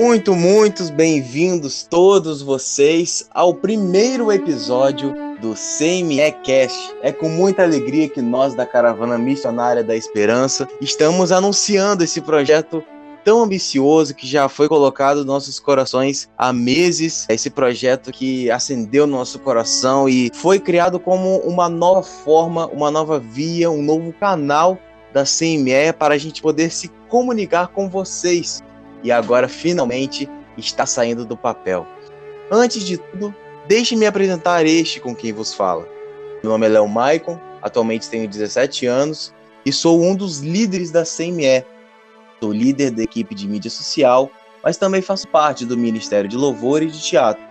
Muito, muitos bem-vindos todos vocês ao primeiro episódio do CME Cast. É com muita alegria que nós da Caravana Missionária da Esperança estamos anunciando esse projeto tão ambicioso que já foi colocado nos nossos corações há meses. Esse projeto que acendeu no nosso coração e foi criado como uma nova forma, uma nova via, um novo canal da CME para a gente poder se comunicar com vocês e agora finalmente está saindo do papel. Antes de tudo, deixe-me apresentar este com quem vos fala. Meu nome é Léo Maicon, atualmente tenho 17 anos e sou um dos líderes da CME. Sou líder da equipe de mídia social, mas também faço parte do Ministério de Louvor e de Teatro.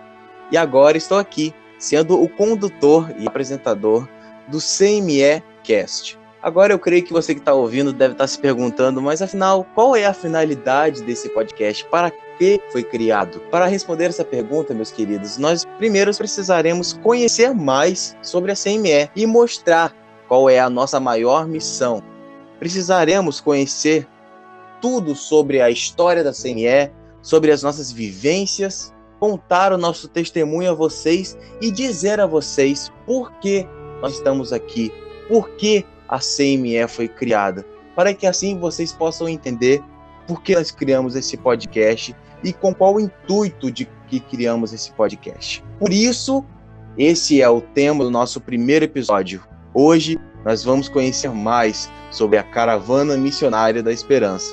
E agora estou aqui, sendo o condutor e apresentador do CME Cast. Agora eu creio que você que está ouvindo deve estar tá se perguntando, mas afinal, qual é a finalidade desse podcast? Para que foi criado? Para responder essa pergunta, meus queridos, nós primeiro precisaremos conhecer mais sobre a CME e mostrar qual é a nossa maior missão. Precisaremos conhecer tudo sobre a história da CME, sobre as nossas vivências, contar o nosso testemunho a vocês e dizer a vocês por que nós estamos aqui, por que a CME foi criada, para que assim vocês possam entender por que nós criamos esse podcast e com qual intuito de que criamos esse podcast. Por isso, esse é o tema do nosso primeiro episódio. Hoje nós vamos conhecer mais sobre a caravana missionária da esperança.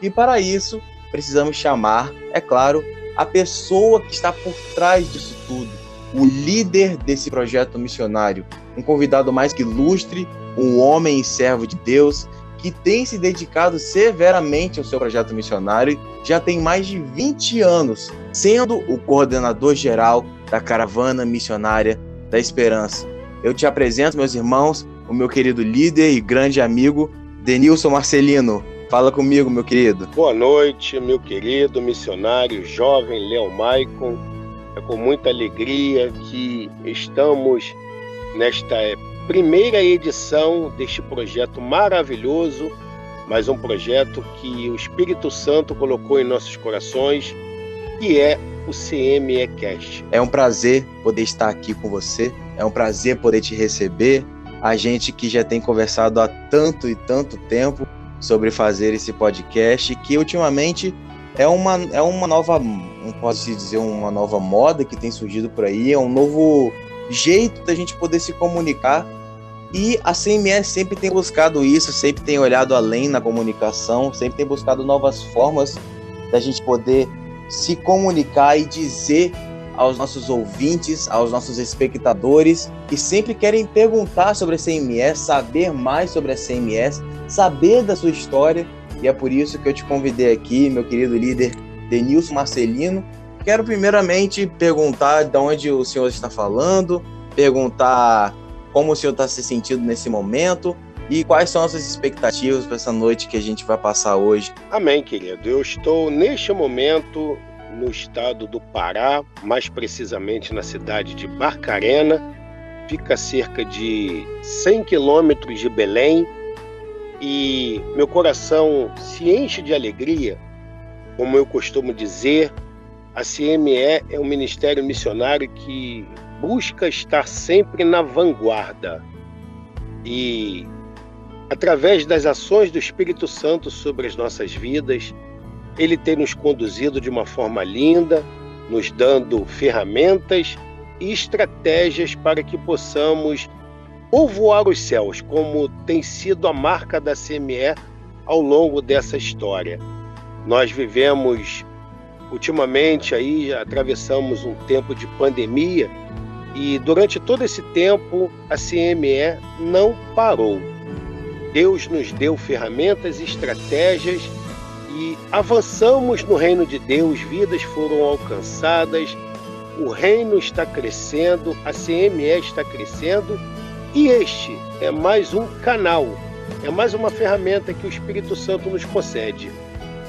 E para isso, precisamos chamar, é claro, a pessoa que está por trás disso tudo, o líder desse projeto missionário, um convidado mais que ilustre um homem e servo de Deus que tem se dedicado severamente ao seu projeto missionário, já tem mais de 20 anos, sendo o coordenador geral da caravana missionária da Esperança. Eu te apresento, meus irmãos, o meu querido líder e grande amigo, Denilson Marcelino. Fala comigo, meu querido. Boa noite, meu querido missionário jovem Léo Maicon. É com muita alegria que estamos nesta primeira edição deste projeto maravilhoso, mas um projeto que o Espírito Santo colocou em nossos corações, que é o CME Cast. É um prazer poder estar aqui com você, é um prazer poder te receber. A gente que já tem conversado há tanto e tanto tempo sobre fazer esse podcast, que ultimamente é uma, é uma nova, posso dizer uma nova moda que tem surgido por aí, é um novo jeito da gente poder se comunicar. E a CMS sempre tem buscado isso, sempre tem olhado além na comunicação, sempre tem buscado novas formas da gente poder se comunicar e dizer aos nossos ouvintes, aos nossos espectadores que sempre querem perguntar sobre a CMS, saber mais sobre a CMS, saber da sua história. E é por isso que eu te convidei aqui, meu querido líder Denilson Marcelino, Quero primeiramente perguntar de onde o senhor está falando, perguntar como o senhor está se sentindo nesse momento e quais são as suas expectativas para essa noite que a gente vai passar hoje. Amém, querido. Eu estou neste momento no estado do Pará, mais precisamente na cidade de Barcarena. Fica a cerca de 100 quilômetros de Belém e meu coração se enche de alegria, como eu costumo dizer, a CME é um ministério missionário que busca estar sempre na vanguarda e, através das ações do Espírito Santo sobre as nossas vidas, ele tem nos conduzido de uma forma linda, nos dando ferramentas e estratégias para que possamos povoar os céus, como tem sido a marca da CME ao longo dessa história. Nós vivemos Ultimamente aí atravessamos um tempo de pandemia e durante todo esse tempo a CME não parou. Deus nos deu ferramentas estratégias e avançamos no reino de Deus, vidas foram alcançadas, o reino está crescendo, a CME está crescendo e este é mais um canal, é mais uma ferramenta que o Espírito Santo nos concede.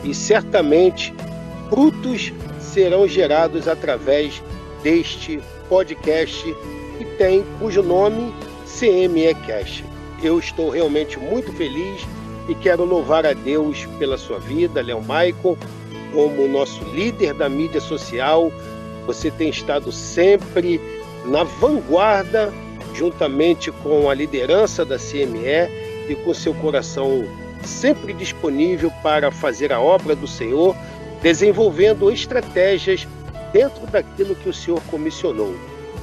E certamente frutos serão gerados através deste podcast que tem cujo nome CME Cash. Eu estou realmente muito feliz e quero louvar a Deus pela sua vida, Léo Michael, como nosso líder da mídia social, você tem estado sempre na vanguarda, juntamente com a liderança da CME e com seu coração sempre disponível para fazer a obra do Senhor, desenvolvendo estratégias dentro daquilo que o Senhor comissionou.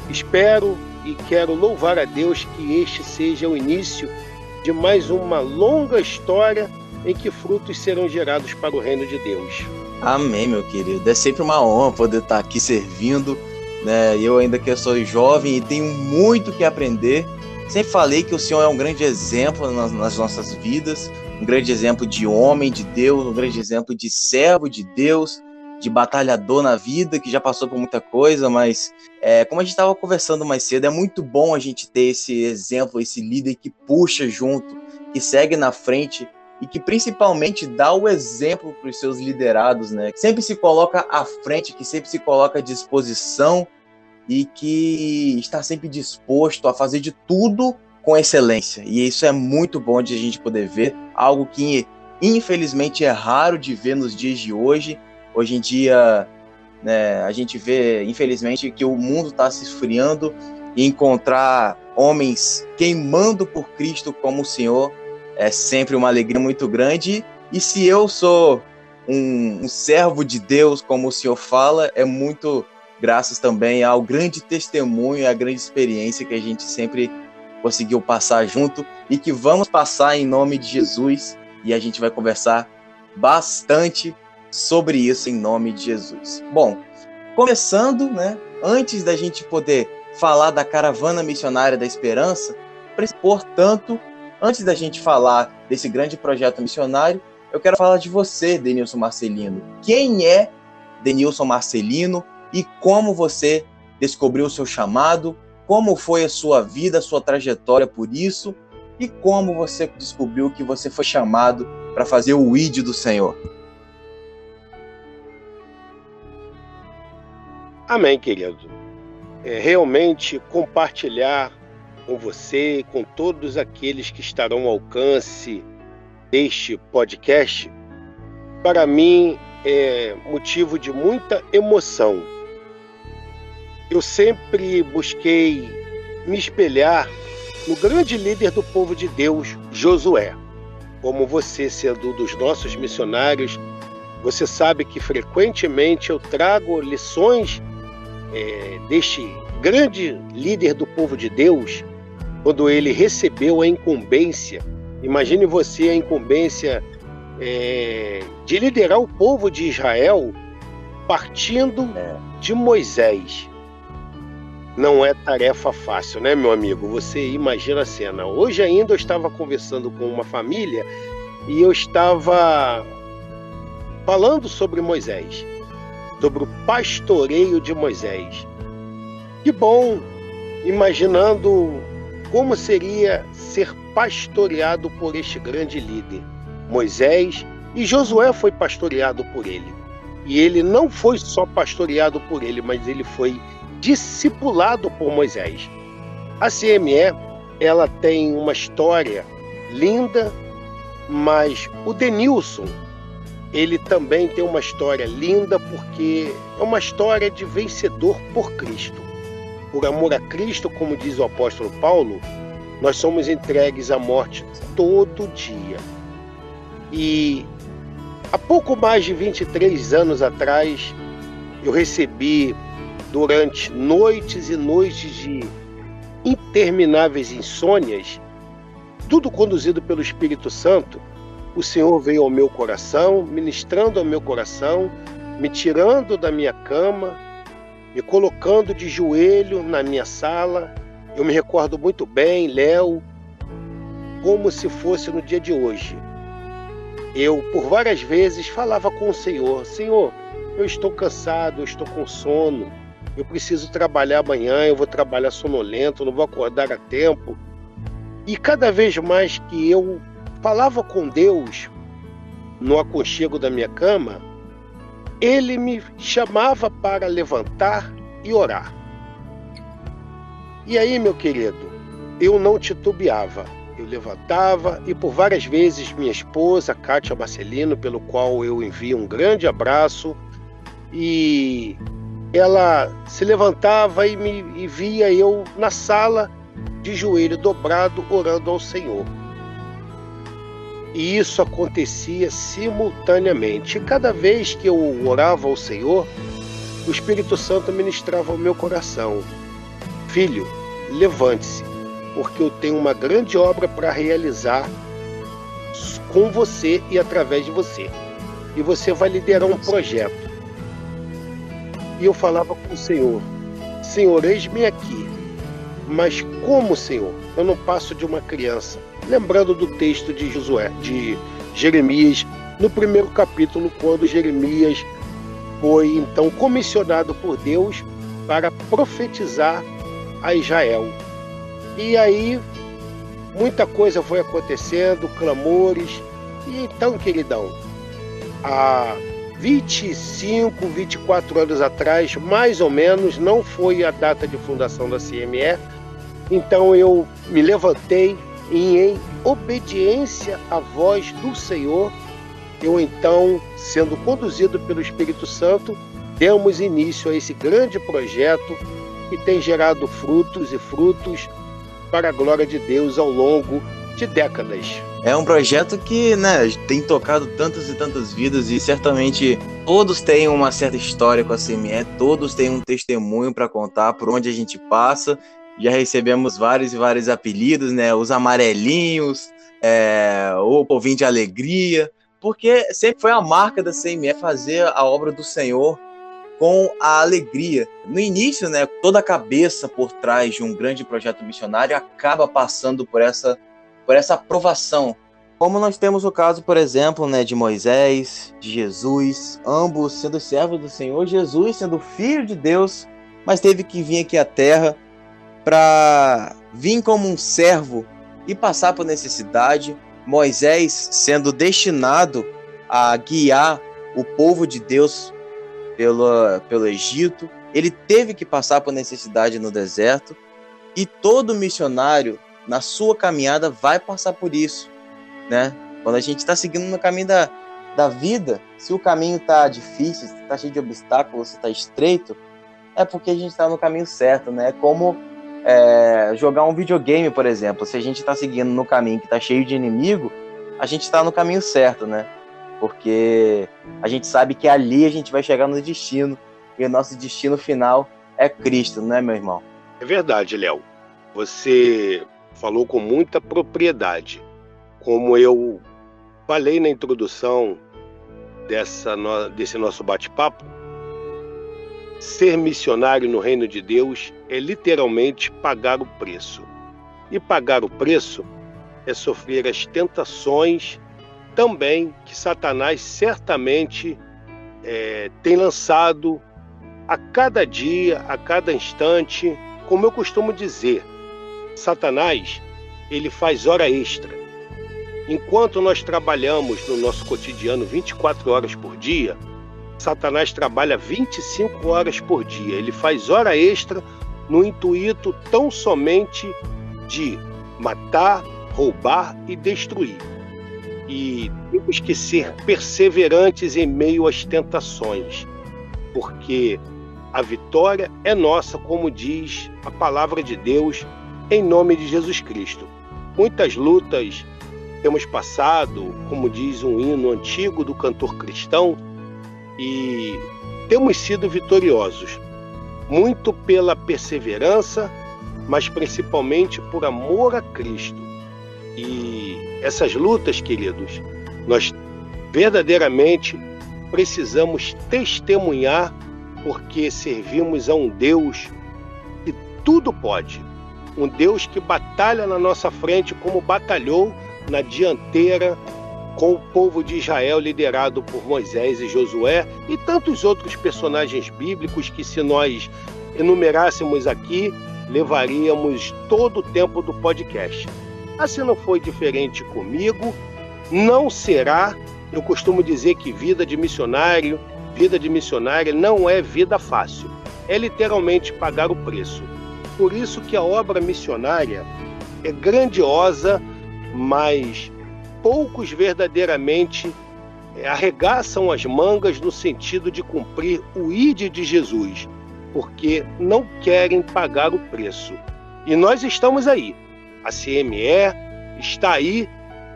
Espero e quero louvar a Deus que este seja o início de mais uma longa história em que frutos serão gerados para o reino de Deus. Amém, meu querido. É sempre uma honra poder estar aqui servindo. Né? Eu ainda que sou jovem e tenho muito que aprender. Sempre falei que o Senhor é um grande exemplo nas, nas nossas vidas, um grande exemplo de homem de Deus, um grande exemplo de servo de Deus, de batalhador na vida, que já passou por muita coisa, mas é, como a gente estava conversando mais cedo, é muito bom a gente ter esse exemplo, esse líder que puxa junto, que segue na frente e que principalmente dá o exemplo para os seus liderados, né? Que sempre se coloca à frente, que sempre se coloca à disposição e que está sempre disposto a fazer de tudo com excelência. E isso é muito bom de a gente poder ver, algo que infelizmente é raro de ver nos dias de hoje Hoje em dia, né, a gente vê, infelizmente, que o mundo está se esfriando e encontrar homens queimando por Cristo como o Senhor é sempre uma alegria muito grande. E se eu sou um, um servo de Deus, como o Senhor fala, é muito graças também ao grande testemunho, à grande experiência que a gente sempre conseguiu passar junto e que vamos passar em nome de Jesus. E a gente vai conversar bastante sobre isso em nome de Jesus. Bom, começando, né, antes da gente poder falar da caravana missionária da esperança, portanto, antes da gente falar desse grande projeto missionário, eu quero falar de você, Denilson Marcelino. Quem é Denilson Marcelino e como você descobriu o seu chamado, como foi a sua vida, a sua trajetória por isso e como você descobriu que você foi chamado para fazer o ID do Senhor. Amém, querido. É, realmente compartilhar com você com todos aqueles que estarão ao alcance deste podcast, para mim é motivo de muita emoção. Eu sempre busquei me espelhar no grande líder do povo de Deus, Josué. Como você, sendo dos nossos missionários, você sabe que frequentemente eu trago lições é, deste grande líder do povo de Deus, quando ele recebeu a incumbência, imagine você a incumbência é, de liderar o povo de Israel partindo é. de Moisés. Não é tarefa fácil, né, meu amigo? Você imagina a cena. Hoje ainda eu estava conversando com uma família e eu estava falando sobre Moisés sobre o pastoreio de Moisés. Que bom, imaginando como seria ser pastoreado por este grande líder. Moisés e Josué foi pastoreado por ele. E ele não foi só pastoreado por ele, mas ele foi discipulado por Moisés. A CME, ela tem uma história linda, mas o Denilson, ele também tem uma história linda porque é uma história de vencedor por Cristo. Por amor a Cristo, como diz o apóstolo Paulo, nós somos entregues à morte todo dia. E há pouco mais de 23 anos atrás, eu recebi durante noites e noites de intermináveis insônias, tudo conduzido pelo Espírito Santo, o Senhor veio ao meu coração, ministrando ao meu coração, me tirando da minha cama, me colocando de joelho na minha sala. Eu me recordo muito bem, Léo, como se fosse no dia de hoje. Eu, por várias vezes, falava com o Senhor: Senhor, eu estou cansado, eu estou com sono, eu preciso trabalhar amanhã, eu vou trabalhar sonolento, não vou acordar a tempo. E cada vez mais que eu falava com Deus no aconchego da minha cama, ele me chamava para levantar e orar. E aí, meu querido, eu não titubeava. Eu levantava e por várias vezes minha esposa, Kátia Marcelino, pelo qual eu envio um grande abraço, e ela se levantava e me e via eu na sala de joelho dobrado orando ao Senhor. E isso acontecia simultaneamente. E cada vez que eu orava ao Senhor, o Espírito Santo ministrava ao meu coração: Filho, levante-se, porque eu tenho uma grande obra para realizar com você e através de você. E você vai liderar um projeto. E eu falava com o Senhor: Senhor, eis-me aqui. Mas como, Senhor? Eu não passo de uma criança. Lembrando do texto de Josué, de Jeremias, no primeiro capítulo, quando Jeremias foi então comissionado por Deus para profetizar a Israel. E aí muita coisa foi acontecendo, clamores. E então, queridão, há 25, 24 anos atrás, mais ou menos, não foi a data de fundação da CME. Então eu me levantei e em obediência à voz do Senhor, eu então, sendo conduzido pelo Espírito Santo, demos início a esse grande projeto que tem gerado frutos e frutos para a glória de Deus ao longo de décadas. É um projeto que, né, tem tocado tantas e tantas vidas e certamente todos têm uma certa história com a CME, todos têm um testemunho para contar por onde a gente passa. Já recebemos vários e vários apelidos, né? Os amarelinhos, é, o povinho de alegria, porque sempre foi a marca da CME fazer a obra do Senhor com a alegria. No início, né, toda a cabeça por trás de um grande projeto missionário acaba passando por essa, por essa aprovação. Como nós temos o caso, por exemplo, né, de Moisés, de Jesus, ambos sendo servos do Senhor, Jesus sendo filho de Deus, mas teve que vir aqui à terra para vir como um servo e passar por necessidade. Moisés sendo destinado a guiar o povo de Deus pelo, pelo Egito, ele teve que passar por necessidade no deserto, e todo missionário, na sua caminhada, vai passar por isso, né? Quando a gente está seguindo no caminho da, da vida, se o caminho está difícil, está cheio de obstáculos, está estreito, é porque a gente está no caminho certo, né? É como é, jogar um videogame, por exemplo. Se a gente está seguindo no caminho que está cheio de inimigo, a gente está no caminho certo, né? porque a gente sabe que ali a gente vai chegar no destino e o nosso destino final é Cristo, não é, meu irmão? É verdade, Léo. Você falou com muita propriedade. Como eu falei na introdução dessa no... desse nosso bate-papo, ser missionário no reino de Deus é literalmente pagar o preço. E pagar o preço é sofrer as tentações também que Satanás certamente é, tem lançado a cada dia, a cada instante, como eu costumo dizer, Satanás ele faz hora extra. Enquanto nós trabalhamos no nosso cotidiano 24 horas por dia, Satanás trabalha 25 horas por dia. Ele faz hora extra no intuito tão somente de matar, roubar e destruir e temos que ser perseverantes em meio às tentações, porque a vitória é nossa, como diz a palavra de Deus, em nome de Jesus Cristo. Muitas lutas temos passado, como diz um hino antigo do cantor cristão, e temos sido vitoriosos, muito pela perseverança, mas principalmente por amor a Cristo. E essas lutas, queridos, nós verdadeiramente precisamos testemunhar porque servimos a um Deus que tudo pode. Um Deus que batalha na nossa frente como batalhou na dianteira com o povo de Israel liderado por Moisés e Josué e tantos outros personagens bíblicos que se nós enumerássemos aqui, levaríamos todo o tempo do podcast. Assim não foi diferente comigo, não será. Eu costumo dizer que vida de missionário, vida de missionária não é vida fácil. É literalmente pagar o preço. Por isso que a obra missionária é grandiosa mas poucos verdadeiramente é, arregaçam as mangas no sentido de cumprir o ID de Jesus, porque não querem pagar o preço. E nós estamos aí. A CME está aí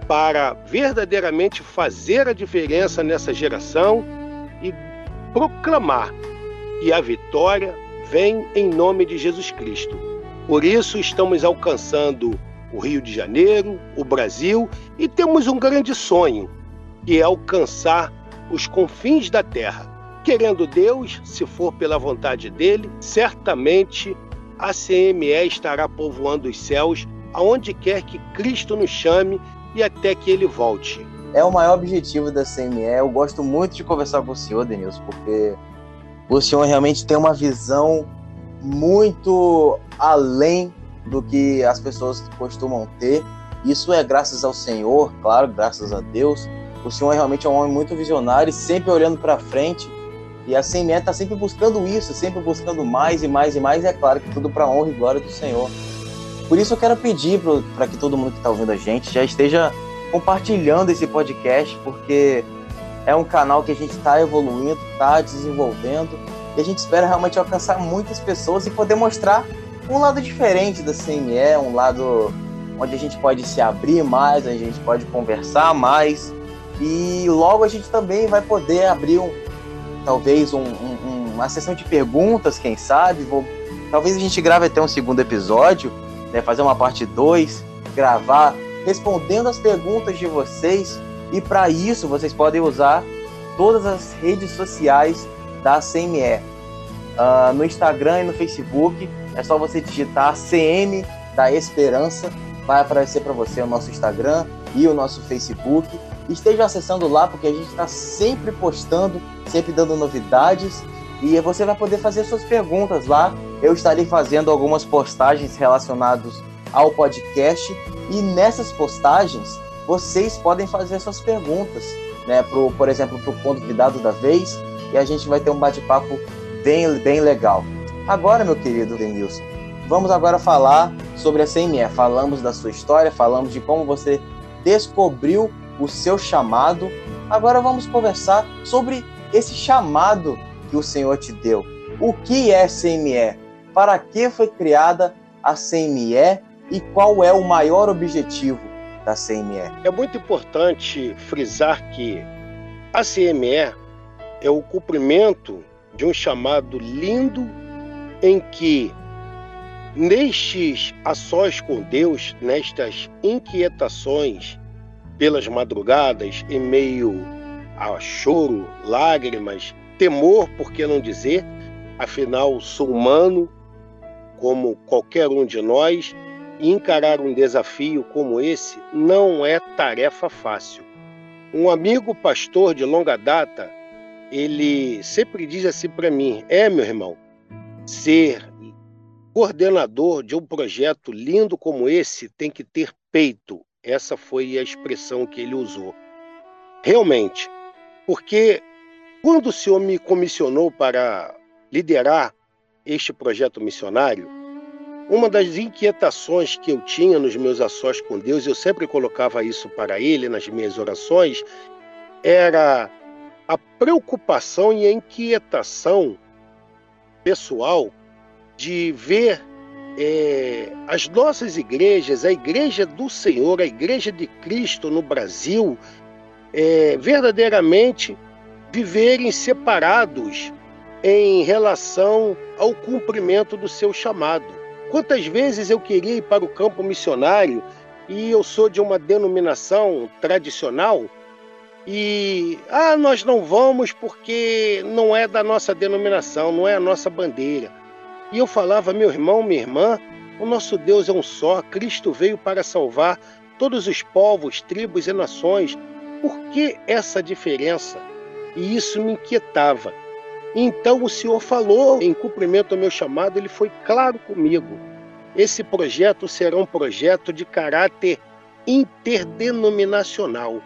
para verdadeiramente fazer a diferença nessa geração e proclamar que a vitória vem em nome de Jesus Cristo. Por isso estamos alcançando o Rio de Janeiro, o Brasil e temos um grande sonho, que é alcançar os confins da terra. Querendo Deus, se for pela vontade dele, certamente a CME estará povoando os céus aonde quer que Cristo nos chame e até que ele volte. É o maior objetivo da CME. Eu gosto muito de conversar com o senhor, Denilson, porque o senhor realmente tem uma visão muito além do que as pessoas costumam ter. Isso é graças ao Senhor, claro, graças a Deus. O Senhor realmente é um homem muito visionário, sempre olhando para frente. E a CME está sempre buscando isso, sempre buscando mais e mais e mais. E é claro que tudo para honra e glória do Senhor. Por isso eu quero pedir para que todo mundo que está ouvindo a gente já esteja compartilhando esse podcast, porque é um canal que a gente está evoluindo, está desenvolvendo, e a gente espera realmente alcançar muitas pessoas e poder mostrar um lado diferente da CME, um lado onde a gente pode se abrir mais, a gente pode conversar mais, e logo a gente também vai poder abrir um, talvez um, um, uma sessão de perguntas, quem sabe, vou, talvez a gente grave até um segundo episódio né, fazer uma parte 2, gravar, respondendo as perguntas de vocês. E para isso vocês podem usar todas as redes sociais da CME. Uh, ah, no Instagram e no Facebook, é só você digitar CM da Esperança, vai aparecer para você o nosso Instagram e o nosso Facebook. Esteja acessando lá porque a gente está sempre postando, sempre dando novidades e você vai poder fazer suas perguntas lá. Eu estarei fazendo algumas postagens relacionadas ao podcast e nessas postagens vocês podem fazer suas perguntas, né? Pro, por exemplo, para o convidado da vez e a gente vai ter um bate-papo bem, bem legal. Agora, meu querido Denilson, vamos agora falar sobre a CME. Falamos da sua história, falamos de como você descobriu o seu chamado. Agora vamos conversar sobre esse chamado que o Senhor te deu. O que é CME? Para que foi criada a CME e qual é o maior objetivo da CME? É muito importante frisar que a CME é o cumprimento de um chamado lindo em que nestes a sós com Deus, nestas inquietações pelas madrugadas, em meio a choro, lágrimas, temor, por que não dizer? Afinal, sou humano, como qualquer um de nós, e encarar um desafio como esse não é tarefa fácil. Um amigo pastor de longa data, ele sempre diz assim para mim: é, meu irmão, ser coordenador de um projeto lindo como esse tem que ter peito. Essa foi a expressão que ele usou. Realmente, porque quando o Senhor me comissionou para liderar este projeto missionário, uma das inquietações que eu tinha nos meus ações com Deus, eu sempre colocava isso para Ele nas minhas orações, era a preocupação e a inquietação pessoal de ver é, as nossas igrejas, a igreja do Senhor, a igreja de Cristo no Brasil, é, verdadeiramente viverem separados em relação ao cumprimento do seu chamado. Quantas vezes eu queria ir para o campo missionário e eu sou de uma denominação tradicional e ah, nós não vamos porque não é da nossa denominação, não é a nossa bandeira. E eu falava, meu irmão, minha irmã, o nosso Deus é um só, Cristo veio para salvar todos os povos, tribos e nações. Por que essa diferença? e isso me inquietava. Então o Senhor falou em cumprimento ao meu chamado, ele foi claro comigo. Esse projeto será um projeto de caráter interdenominacional,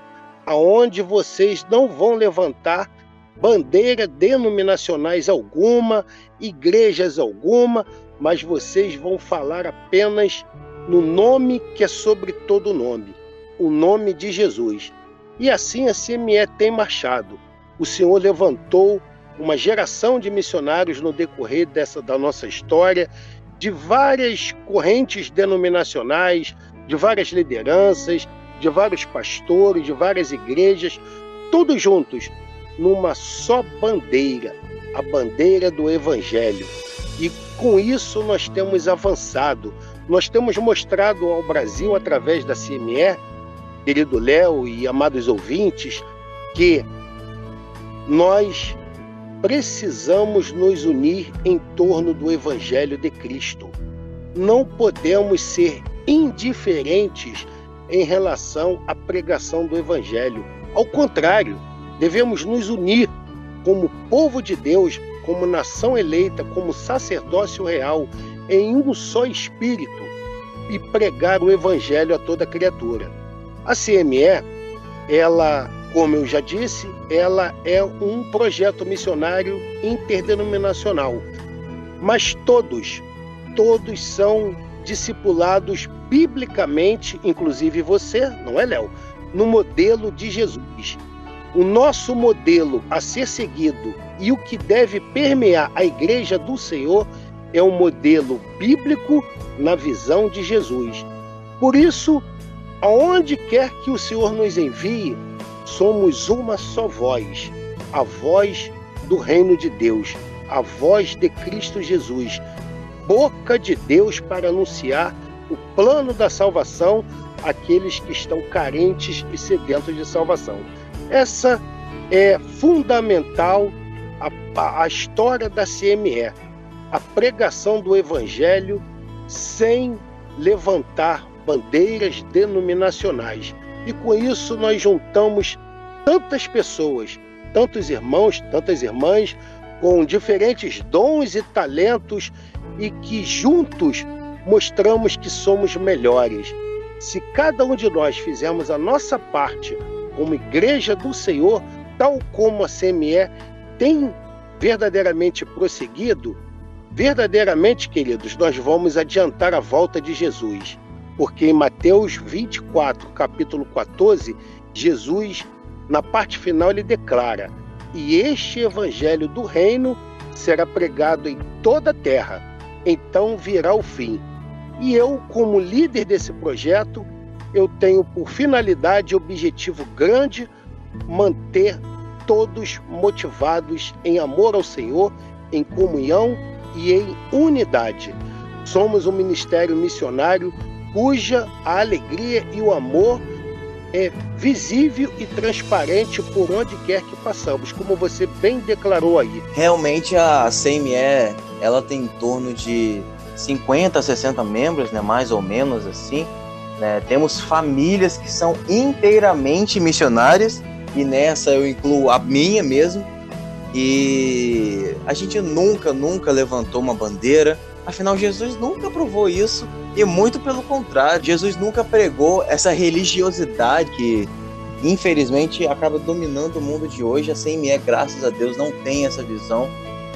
aonde vocês não vão levantar bandeira denominacionais alguma, igrejas alguma, mas vocês vão falar apenas no nome que é sobre todo nome. o nome de Jesus. E assim a CME tem marchado. O Senhor levantou uma geração de missionários no decorrer dessa da nossa história, de várias correntes denominacionais, de várias lideranças, de vários pastores, de várias igrejas, todos juntos numa só bandeira, a bandeira do evangelho. E com isso nós temos avançado, nós temos mostrado ao Brasil através da CME, querido Léo e amados ouvintes, que nós precisamos nos unir em torno do Evangelho de Cristo. Não podemos ser indiferentes em relação à pregação do Evangelho. Ao contrário, devemos nos unir como povo de Deus, como nação eleita, como sacerdócio real, em um só espírito e pregar o Evangelho a toda criatura. A CME, ela como eu já disse, ela é um projeto missionário interdenominacional. Mas todos, todos são discipulados biblicamente, inclusive você, não é, Léo? No modelo de Jesus. O nosso modelo a ser seguido e o que deve permear a igreja do Senhor é um modelo bíblico na visão de Jesus. Por isso, aonde quer que o Senhor nos envie, somos uma só voz, a voz do reino de Deus, a voz de Cristo Jesus, boca de Deus para anunciar o plano da salvação àqueles que estão carentes e sedentos de salvação. Essa é fundamental a, a história da CME, a pregação do Evangelho sem levantar bandeiras denominacionais, e com isso nós juntamos tantas pessoas, tantos irmãos, tantas irmãs, com diferentes dons e talentos e que juntos mostramos que somos melhores. Se cada um de nós fizermos a nossa parte como igreja do Senhor, tal como a CME tem verdadeiramente prosseguido, verdadeiramente, queridos, nós vamos adiantar a volta de Jesus porque em Mateus 24, capítulo 14, Jesus, na parte final, ele declara: E este evangelho do reino será pregado em toda a terra, então virá o fim. E eu, como líder desse projeto, eu tenho por finalidade e objetivo grande manter todos motivados em amor ao Senhor, em comunhão e em unidade. Somos um ministério missionário cuja a alegria e o amor é visível e transparente por onde quer que passamos, como você bem declarou aí. Realmente a CME, ela tem em torno de 50, 60 membros, né, mais ou menos assim. Né? Temos famílias que são inteiramente missionárias e nessa eu incluo a minha mesmo. E a gente nunca, nunca levantou uma bandeira. Afinal, Jesus nunca provou isso e muito pelo contrário, Jesus nunca pregou essa religiosidade que, infelizmente, acaba dominando o mundo de hoje. A CME, graças a Deus, não tem essa visão.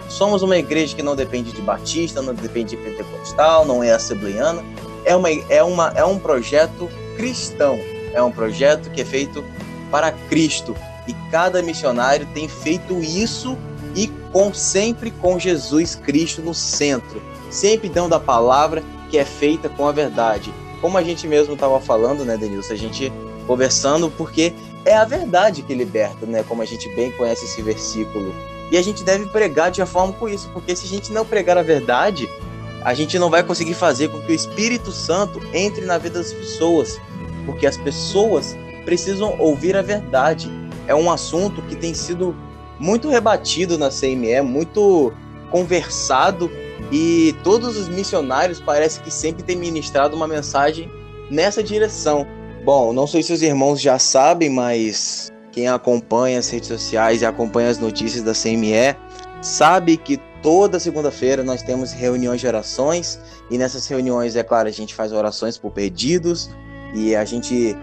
Somos uma igreja que não depende de batista, não depende de pentecostal, não é assembleiana. É, uma, é, uma, é um projeto cristão, é um projeto que é feito para Cristo. E cada missionário tem feito isso e com sempre com Jesus Cristo no centro, sempre dando a palavra que é feita com a verdade. Como a gente mesmo estava falando, né, Denilson? A gente conversando, porque é a verdade que liberta, né? Como a gente bem conhece esse versículo. E a gente deve pregar de uma forma com isso, porque se a gente não pregar a verdade, a gente não vai conseguir fazer com que o Espírito Santo entre na vida das pessoas, porque as pessoas precisam ouvir a verdade. É um assunto que tem sido muito rebatido na CME, muito conversado e todos os missionários parece que sempre têm ministrado uma mensagem nessa direção. Bom, não sei se os irmãos já sabem, mas quem acompanha as redes sociais e acompanha as notícias da CME sabe que toda segunda-feira nós temos reuniões de orações e nessas reuniões, é claro, a gente faz orações por pedidos e a gente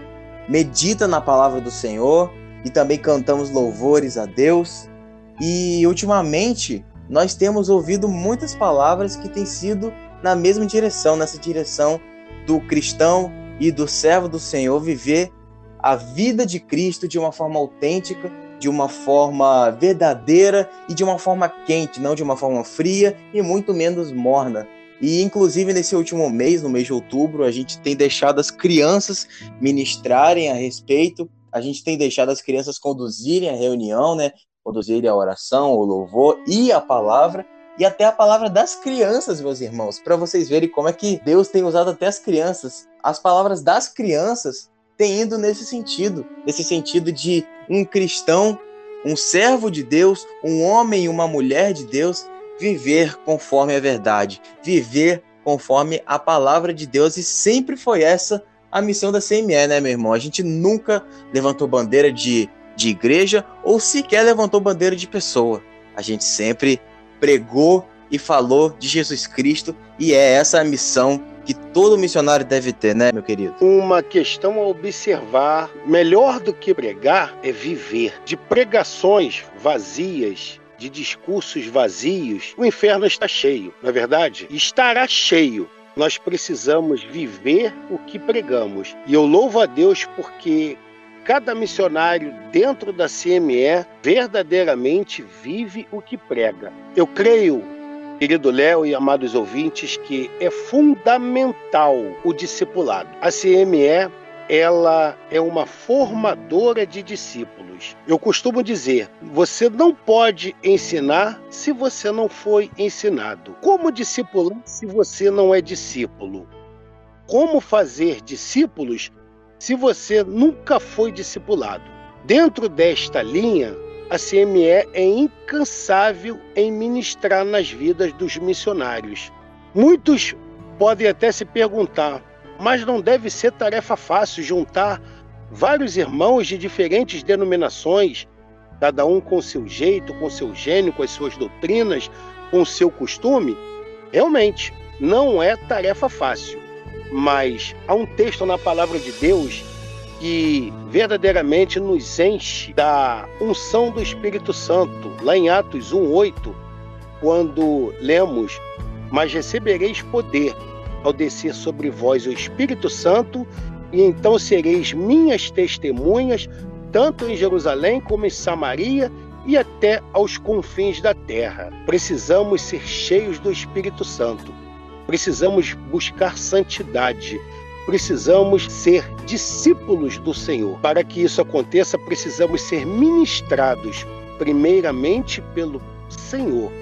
medita na palavra do Senhor e também cantamos louvores a Deus. E ultimamente nós temos ouvido muitas palavras que têm sido na mesma direção, nessa direção do cristão e do servo do Senhor viver a vida de Cristo de uma forma autêntica, de uma forma verdadeira e de uma forma quente, não de uma forma fria e muito menos morna. E inclusive nesse último mês, no mês de outubro, a gente tem deixado as crianças ministrarem a respeito, a gente tem deixado as crianças conduzirem a reunião, né? Conduzirem a oração, o louvor e a palavra e até a palavra das crianças, meus irmãos, para vocês verem como é que Deus tem usado até as crianças. As palavras das crianças têm ido nesse sentido, nesse sentido de um cristão, um servo de Deus, um homem e uma mulher de Deus viver conforme a verdade, viver conforme a palavra de Deus e sempre foi essa a missão da CME, né, meu irmão? A gente nunca levantou bandeira de, de igreja ou sequer levantou bandeira de pessoa. A gente sempre pregou e falou de Jesus Cristo e é essa a missão que todo missionário deve ter, né, meu querido? Uma questão a observar: melhor do que pregar é viver. De pregações vazias, de discursos vazios, o inferno está cheio, não é verdade? Estará cheio. Nós precisamos viver o que pregamos. E eu louvo a Deus porque cada missionário dentro da CME verdadeiramente vive o que prega. Eu creio, querido Léo e amados ouvintes, que é fundamental o discipulado. A CME ela é uma formadora de discípulos. Eu costumo dizer: você não pode ensinar se você não foi ensinado. Como discipular se você não é discípulo? Como fazer discípulos se você nunca foi discipulado. Dentro desta linha, a CME é incansável em ministrar nas vidas dos missionários. Muitos podem até se perguntar, mas não deve ser tarefa fácil juntar vários irmãos de diferentes denominações, cada um com seu jeito, com seu gênio, com as suas doutrinas, com seu costume? Realmente, não é tarefa fácil. Mas há um texto na palavra de Deus que verdadeiramente nos enche da unção do Espírito Santo, lá em Atos 1:8, quando lemos: "Mas recebereis poder ao descer sobre vós o Espírito Santo, e então sereis minhas testemunhas, tanto em Jerusalém como em Samaria e até aos confins da terra. Precisamos ser cheios do Espírito Santo precisamos buscar santidade, precisamos ser discípulos do Senhor. Para que isso aconteça, precisamos ser ministrados, primeiramente pelo Senhor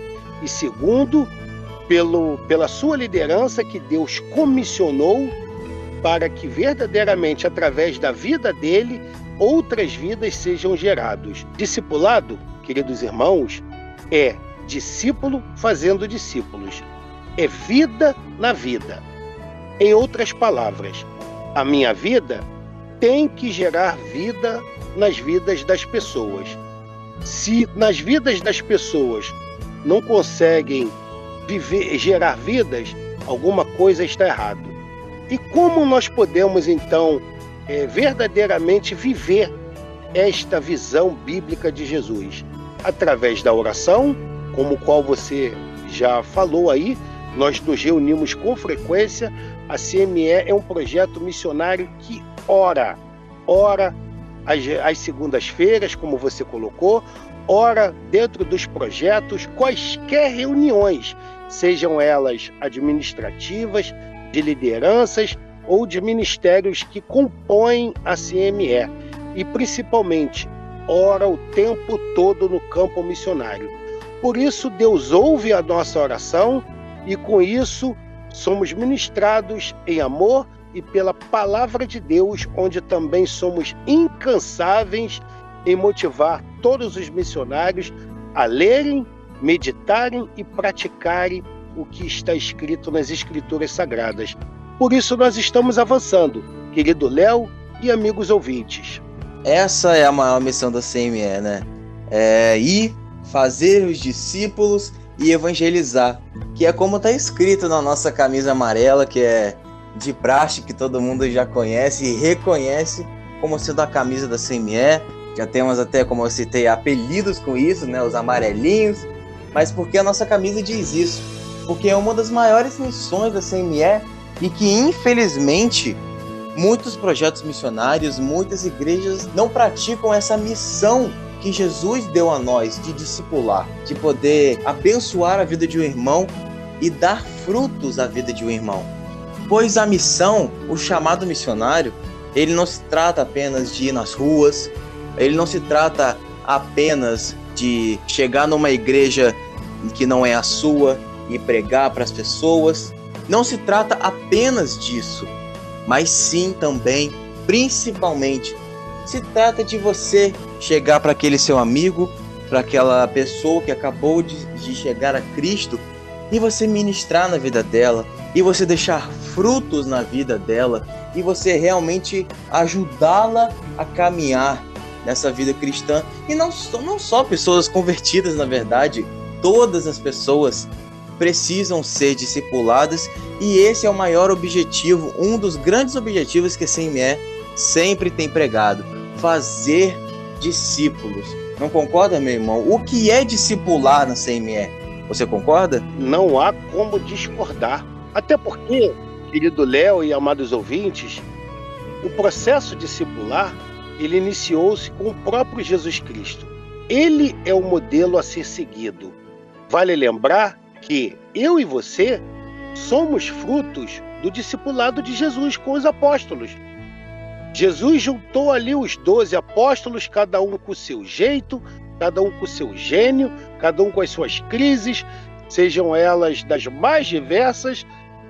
e segundo pelo, pela sua liderança que Deus comissionou para que verdadeiramente através da vida dele outras vidas sejam gerados. Discipulado, queridos irmãos, é discípulo fazendo discípulos é vida na vida. Em outras palavras, a minha vida tem que gerar vida nas vidas das pessoas. Se nas vidas das pessoas não conseguem viver, gerar vidas, alguma coisa está errado. E como nós podemos então é, verdadeiramente viver esta visão bíblica de Jesus? Através da oração, como qual você já falou aí, nós nos reunimos com frequência. A CME é um projeto missionário que ora, ora às, segundas-feiras, como você colocou, ora dentro dos projetos, quaisquer reuniões, sejam elas administrativas, de lideranças ou de ministérios que compõem a CME. E principalmente, ora o tempo todo no campo missionário. Por isso, Deus ouve a nossa oração e com isso somos ministrados em amor e pela palavra de Deus, onde também somos incansáveis em motivar todos os missionários a lerem, meditarem e praticarem o que está escrito nas Escrituras Sagradas. Por isso nós estamos avançando, querido Léo e amigos ouvintes. Essa é a maior missão da CME, né? É ir fazer os discípulos e evangelizar, que é como está escrito na nossa camisa amarela, que é de praxe, que todo mundo já conhece e reconhece como sendo a camisa da CME. Já temos até, como eu citei, apelidos com isso, né, os amarelinhos. Mas porque a nossa camisa diz isso? Porque é uma das maiores missões da CME e que infelizmente muitos projetos missionários, muitas igrejas não praticam essa missão que Jesus deu a nós de discipular, de poder abençoar a vida de um irmão e dar frutos à vida de um irmão. Pois a missão, o chamado missionário, ele não se trata apenas de ir nas ruas, ele não se trata apenas de chegar numa igreja que não é a sua e pregar para as pessoas. Não se trata apenas disso, mas sim também, principalmente, se trata de você chegar para aquele seu amigo, para aquela pessoa que acabou de, de chegar a Cristo e você ministrar na vida dela, e você deixar frutos na vida dela, e você realmente ajudá-la a caminhar nessa vida cristã. E não, não só pessoas convertidas, na verdade, todas as pessoas precisam ser discipuladas, e esse é o maior objetivo, um dos grandes objetivos que a CME sempre tem pregado: fazer discípulos. Não concorda, meu irmão? O que é discipular na CME? Você concorda? Não há como discordar. Até porque, querido Léo e amados ouvintes, o processo discipular ele iniciou-se com o próprio Jesus Cristo. Ele é o modelo a ser seguido. Vale lembrar que eu e você somos frutos do discipulado de Jesus com os apóstolos. Jesus juntou ali os doze apóstolos, cada um com seu jeito, cada um com seu gênio, cada um com as suas crises, sejam elas das mais diversas,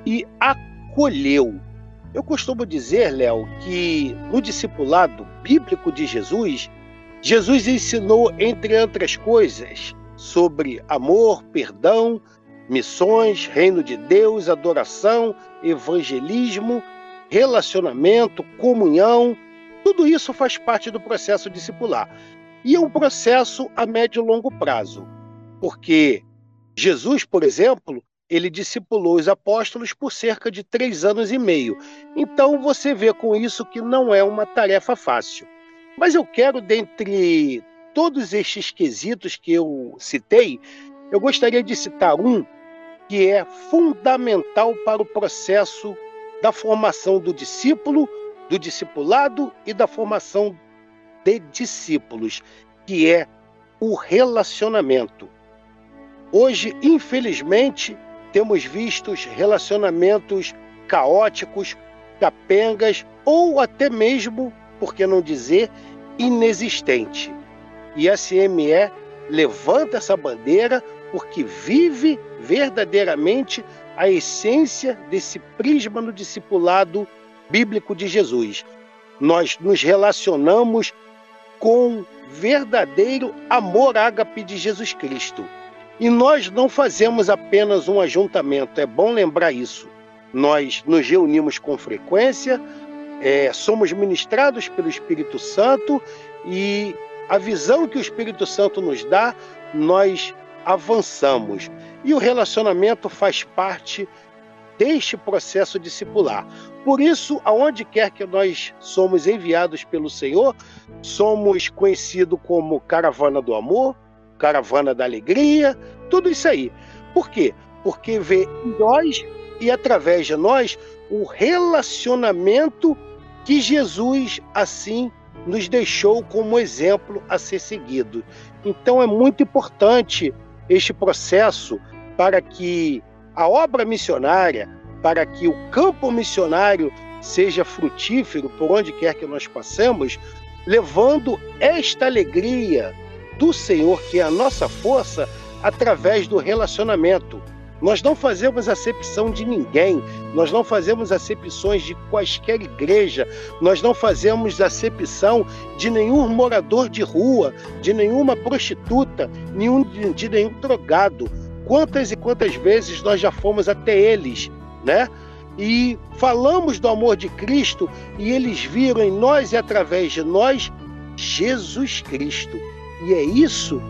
e acolheu. Eu costumo dizer, Léo, que no discipulado bíblico de Jesus, Jesus ensinou, entre outras coisas, sobre amor, perdão, missões, reino de Deus, adoração, evangelismo, relacionamento, comunhão. Tudo isso faz parte do processo discipular. E é um processo a médio e longo prazo, porque Jesus, por exemplo, ele discipulou os apóstolos por cerca de três anos e meio. Então você vê com isso que não é uma tarefa fácil. Mas eu quero, dentre todos estes quesitos que eu citei, eu gostaria de citar um que é fundamental para o processo da formação do discípulo, do discipulado e da formação de discípulos, que é o relacionamento. Hoje, infelizmente, temos visto relacionamentos caóticos, capengas ou até mesmo, por que não dizer, inexistente. E a CME levanta essa bandeira porque vive verdadeiramente a essência desse prisma no discipulado bíblico de Jesus. Nós nos relacionamos com verdadeiro amor ágape de Jesus Cristo. E nós não fazemos apenas um ajuntamento, é bom lembrar isso. Nós nos reunimos com frequência, é, somos ministrados pelo Espírito Santo e a visão que o Espírito Santo nos dá, nós avançamos. E o relacionamento faz parte deste processo discipular. Por isso, aonde quer que nós somos enviados pelo Senhor, somos conhecidos como caravana do amor, caravana da alegria, tudo isso aí. Por quê? Porque vê em nós e através de nós o relacionamento que Jesus assim nos deixou como exemplo a ser seguido. Então é muito importante este processo para que a obra missionária, para que o campo missionário seja frutífero por onde quer que nós passemos, levando esta alegria do Senhor, que é a nossa força, através do relacionamento. Nós não fazemos acepção de ninguém, nós não fazemos acepções de quaisquer igreja, nós não fazemos acepção de nenhum morador de rua, de nenhuma prostituta, nenhum, de, nenhum drogado. Quantas e quantas vezes nós já fomos até eles, né? E falamos do amor de Cristo e eles viram em nós e através de nós Jesus Cristo. E é isso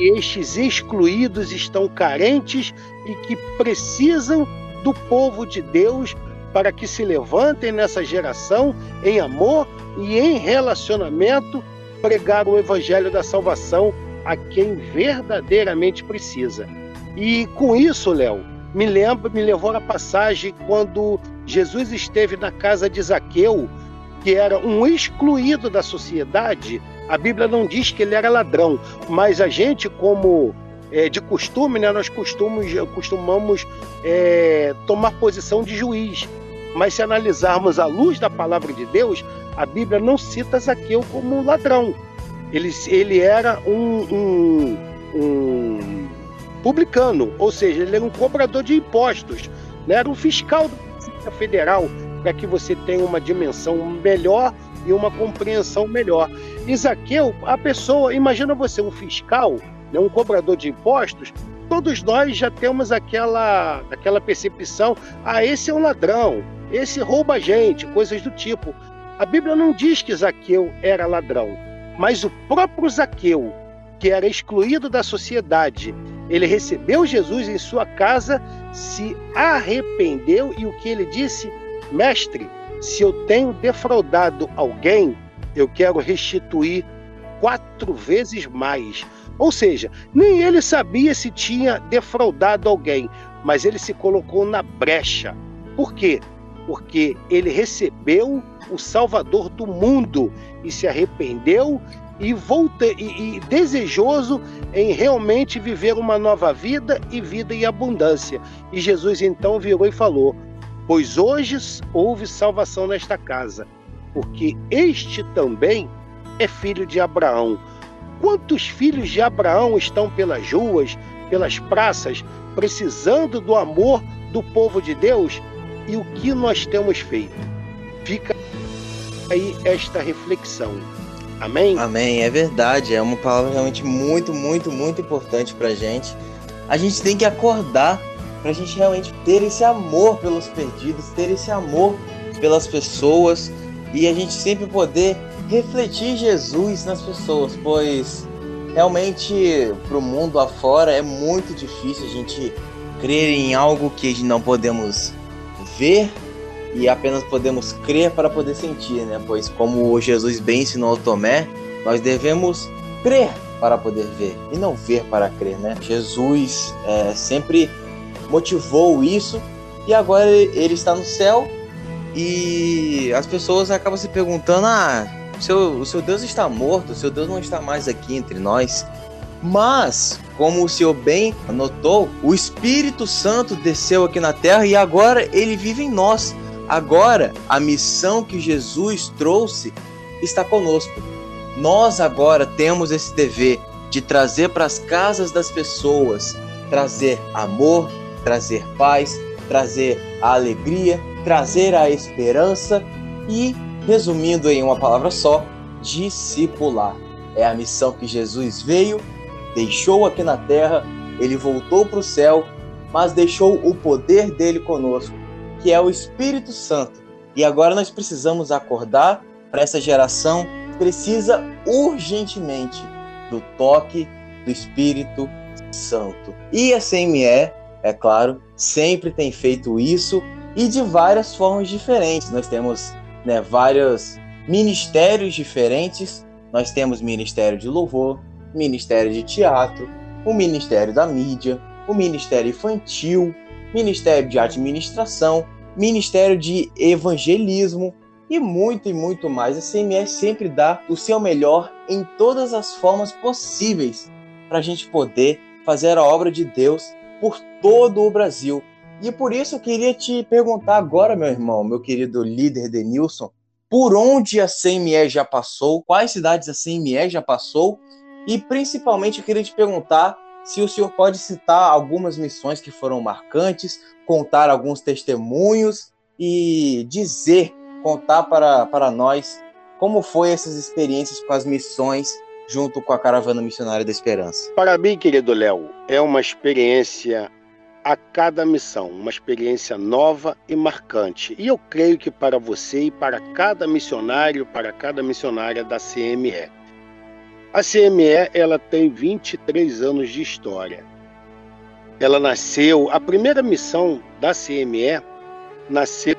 estes excluídos estão carentes e que precisam do povo de Deus para que se levantem nessa geração em amor e em relacionamento, pregar o evangelho da salvação a quem verdadeiramente precisa. E com isso, Léo, me lembra, me levou a passagem quando Jesus esteve na casa de Zaqueu que era um excluído da sociedade, a Bíblia não diz que ele era ladrão, mas a gente, como é, de costume, né, nós costumamos, costumamos é, tomar posição de juiz. Mas se analisarmos à luz da palavra de Deus, a Bíblia não cita Zaqueu como ladrão. Ele, ele era um, um, um publicano, ou seja, ele era um cobrador de impostos, né? era um fiscal da Federal, para que você tenha uma dimensão melhor e uma compreensão melhor. Zaqueu, a pessoa, imagina você, um fiscal, né, um cobrador de impostos, todos nós já temos aquela, aquela percepção: ah, esse é um ladrão, esse rouba a gente, coisas do tipo. A Bíblia não diz que Zaqueu era ladrão, mas o próprio Zaqueu, que era excluído da sociedade, ele recebeu Jesus em sua casa, se arrependeu e o que ele disse? Mestre, se eu tenho defraudado alguém, eu quero restituir quatro vezes mais. Ou seja, nem ele sabia se tinha defraudado alguém, mas ele se colocou na brecha. Por quê? Porque ele recebeu o Salvador do mundo e se arrependeu e, volta, e, e desejoso em realmente viver uma nova vida e vida em abundância. E Jesus então virou e falou: Pois hoje houve salvação nesta casa, porque este também é filho de Abraão. Quantos filhos de Abraão estão pelas ruas, pelas praças, precisando do amor do povo de Deus? E o que nós temos feito? Fica aí esta reflexão. Amém? Amém, é verdade. É uma palavra realmente muito, muito, muito importante para gente. A gente tem que acordar para a gente realmente ter esse amor pelos perdidos, ter esse amor pelas pessoas e a gente sempre poder refletir Jesus nas pessoas, pois realmente para o mundo afora é muito difícil a gente crer em algo que não podemos ver e apenas podemos crer para poder sentir, né? Pois como Jesus bem ensinou Tomé, nós devemos crer para poder ver e não ver para crer, né? Jesus é, sempre motivou isso e agora ele está no céu e as pessoas acabam se perguntando: ah, seu, o seu Deus está morto, o seu Deus não está mais aqui entre nós. Mas, como o senhor bem notou, o Espírito Santo desceu aqui na terra e agora ele vive em nós. Agora, a missão que Jesus trouxe está conosco. Nós agora temos esse dever de trazer para as casas das pessoas, trazer amor, trazer paz, trazer a alegria, trazer a esperança e, resumindo em uma palavra só, discipular. É a missão que Jesus veio, deixou aqui na terra, ele voltou para o céu, mas deixou o poder dele conosco, que é o Espírito Santo. E agora nós precisamos acordar para essa geração precisa urgentemente do toque do Espírito Santo. E a CME, é claro, sempre tem feito isso e de várias formas diferentes. Nós temos né, vários ministérios diferentes. Nós temos ministério de louvor, ministério de teatro, o ministério da mídia, o ministério infantil, ministério de administração, ministério de evangelismo e muito e muito mais. A CMS sempre dá o seu melhor em todas as formas possíveis para a gente poder fazer a obra de Deus por todo o Brasil. E por isso eu queria te perguntar agora, meu irmão, meu querido líder Denilson, por onde a CME já passou, quais cidades a CME já passou, e principalmente eu queria te perguntar se o senhor pode citar algumas missões que foram marcantes, contar alguns testemunhos e dizer, contar para, para nós como foi essas experiências com as missões junto com a Caravana Missionária da Esperança. Para mim, querido Léo, é uma experiência a cada missão, uma experiência nova e marcante. E eu creio que para você e para cada missionário, para cada missionária da CME. A CME ela tem 23 anos de história. Ela nasceu, a primeira missão da CME nasceu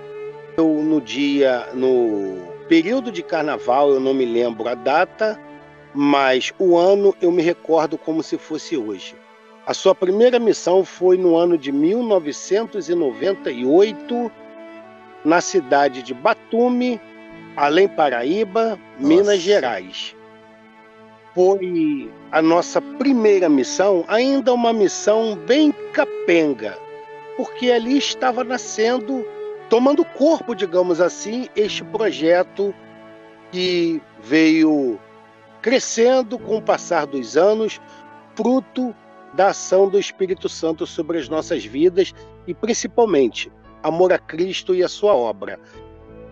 no dia, no período de carnaval, eu não me lembro a data, mas o ano eu me recordo como se fosse hoje. A sua primeira missão foi no ano de 1998, na cidade de Batumi, Além Paraíba, Nossa. Minas Gerais. Foi a nossa primeira missão, ainda uma missão bem capenga, porque ali estava nascendo, tomando corpo, digamos assim, este projeto que veio crescendo com o passar dos anos, fruto da ação do Espírito Santo sobre as nossas vidas e principalmente amor a Cristo e a sua obra.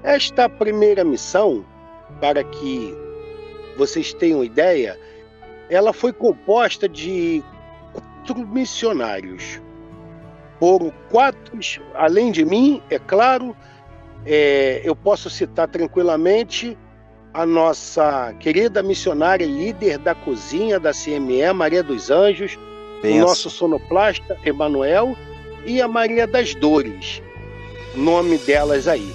Esta primeira missão, para que vocês tenham ideia, ela foi composta de quatro missionários. Foram quatro, além de mim, é claro, é, eu posso citar tranquilamente a nossa querida missionária líder da cozinha da CME, Maria dos Anjos, O nosso sonoplasta, Emanuel, e a Maria das Dores, nome delas aí.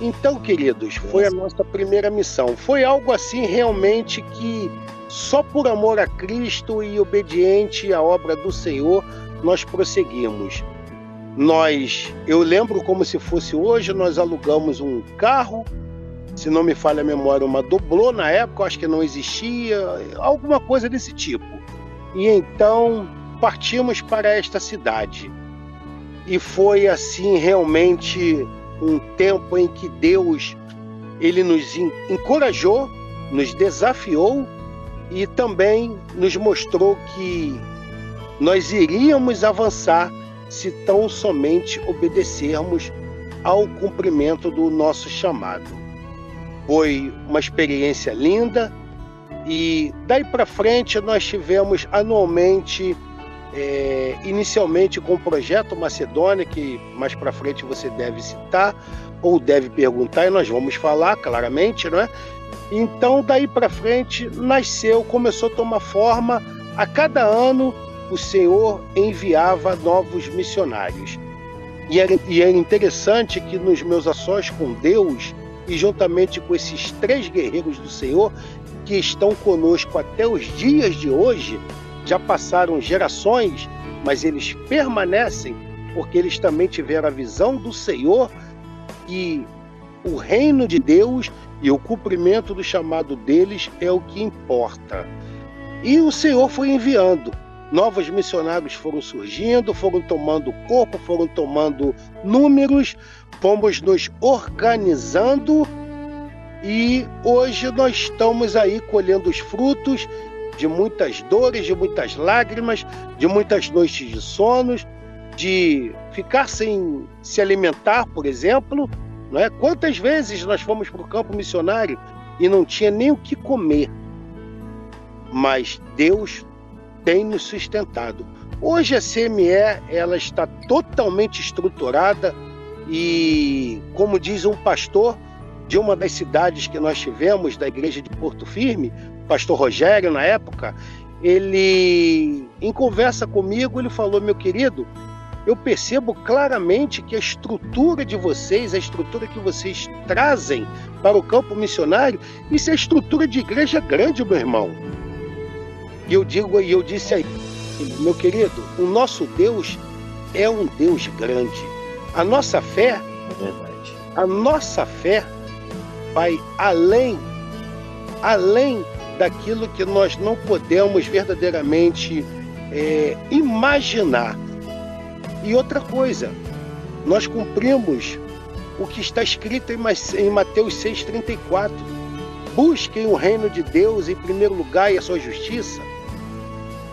Então, queridos, foi a nossa primeira missão. Foi algo assim realmente que só por amor a Cristo e obediente à obra do Senhor nós prosseguimos. Nós, eu lembro como se fosse hoje, nós alugamos um carro, se não me falha a memória, uma doblô na época, acho que não existia, alguma coisa desse tipo. E então partimos para esta cidade. E foi assim realmente um tempo em que Deus ele nos encorajou, nos desafiou e também nos mostrou que nós iríamos avançar se tão somente obedecermos ao cumprimento do nosso chamado. Foi uma experiência linda e daí para frente nós tivemos anualmente é, inicialmente com o projeto Macedônia, que mais para frente você deve citar ou deve perguntar, e nós vamos falar claramente, não é? Então, daí para frente, nasceu, começou a tomar forma. A cada ano, o Senhor enviava novos missionários. E era, e era interessante que nos meus ações com Deus, e juntamente com esses três guerreiros do Senhor, que estão conosco até os dias de hoje, já passaram gerações, mas eles permanecem porque eles também tiveram a visão do Senhor e o reino de Deus e o cumprimento do chamado deles é o que importa. E o Senhor foi enviando. Novos missionários foram surgindo, foram tomando corpo, foram tomando números, fomos nos organizando e hoje nós estamos aí colhendo os frutos de muitas dores, de muitas lágrimas, de muitas noites de sonos, de ficar sem se alimentar, por exemplo. Não é? Quantas vezes nós fomos para o campo missionário e não tinha nem o que comer? Mas Deus tem nos sustentado. Hoje a CME ela está totalmente estruturada e, como diz um pastor de uma das cidades que nós tivemos, da igreja de Porto Firme, pastor Rogério na época, ele em conversa comigo, ele falou: "Meu querido, eu percebo claramente que a estrutura de vocês, a estrutura que vocês trazem para o campo missionário, isso é estrutura de igreja grande, meu irmão. E eu digo e eu disse aí, meu querido, o nosso Deus é um Deus grande. A nossa fé, é. A nossa fé vai além além daquilo que nós não podemos verdadeiramente é, imaginar. E outra coisa, nós cumprimos o que está escrito em Mateus 6,34. Busquem o reino de Deus em primeiro lugar e a sua justiça,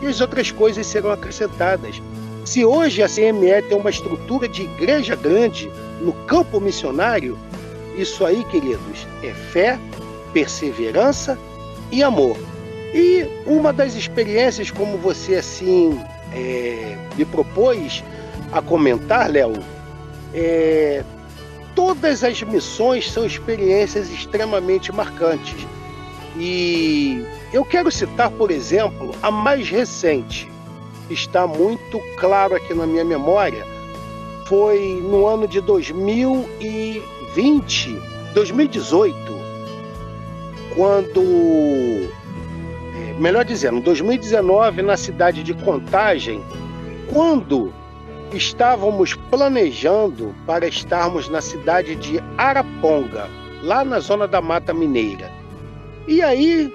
e as outras coisas serão acrescentadas. Se hoje a CME tem uma estrutura de igreja grande no campo missionário, isso aí, queridos, é fé, perseverança e amor. E uma das experiências, como você assim é, me propôs a comentar, Léo, é, todas as missões são experiências extremamente marcantes. E eu quero citar, por exemplo, a mais recente, está muito claro aqui na minha memória, foi no ano de 2020, 2018, quando, melhor dizendo, 2019, na cidade de Contagem, quando estávamos planejando para estarmos na cidade de Araponga, lá na zona da Mata Mineira. E aí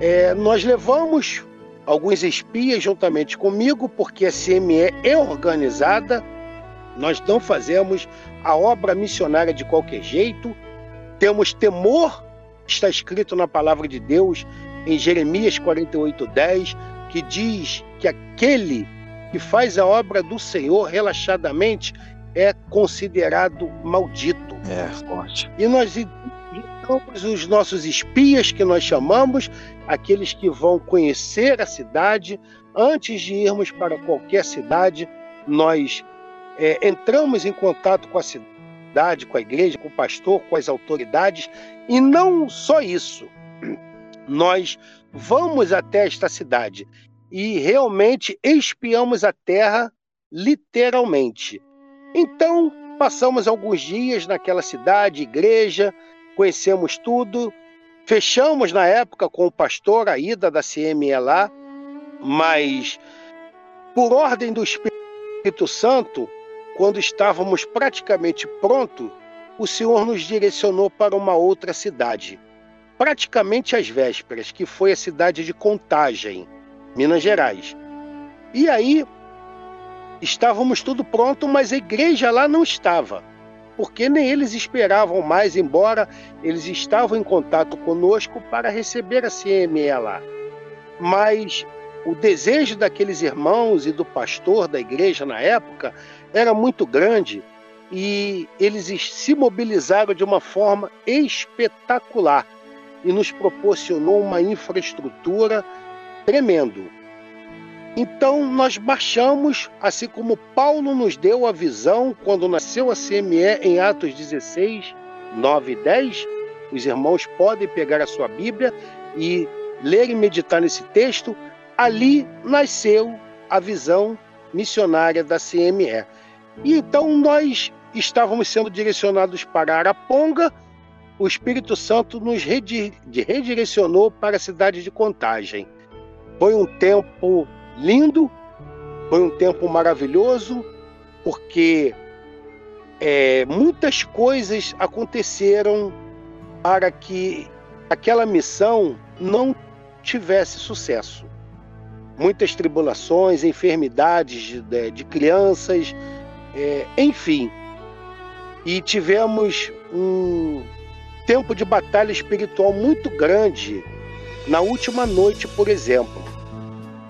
é, nós levamos alguns espias juntamente comigo, porque a CME é organizada, nós não fazemos a obra missionária de qualquer jeito, temos temor, está escrito na palavra de Deus em Jeremias 48:10, que diz que aquele que faz a obra do Senhor relaxadamente é considerado maldito. É, forte. E nós indicamos os nossos espias, que nós chamamos, aqueles que vão conhecer a cidade. Antes de irmos para qualquer cidade, nós é, entramos em contato com a cidade, com a igreja, com o pastor, com as autoridades. E não só isso, nós vamos até esta cidade e realmente espiamos a terra literalmente. Então, passamos alguns dias naquela cidade, igreja, conhecemos tudo, fechamos na época com o pastor a ida da CME lá, mas por ordem do Espírito Santo, quando estávamos praticamente prontos, o Senhor nos direcionou para uma outra cidade, praticamente às vésperas, que foi a cidade de Contagem, Minas Gerais. E aí Estávamos tudo pronto, mas a igreja lá não estava, porque nem eles esperavam mais, embora eles estavam em contato conosco para receber a CME lá. Mas o desejo daqueles irmãos e do pastor da igreja na época era muito grande e eles se mobilizaram de uma forma espetacular e nos proporcionou uma infraestrutura tremendo. Então nós marchamos, assim como Paulo nos deu a visão quando nasceu a CME em Atos 16, 9 e 10. Os irmãos podem pegar a sua Bíblia e ler e meditar nesse texto. Ali nasceu a visão missionária da CME. E então nós estávamos sendo direcionados para Araponga. O Espírito Santo nos redirecionou para a cidade de Contagem. Foi um tempo lindo, foi um tempo maravilhoso, porque é, muitas coisas aconteceram para que aquela missão não tivesse sucesso. Muitas tribulações, enfermidades de, de crianças, é, enfim. E tivemos um tempo de batalha espiritual muito grande na última noite, por exemplo.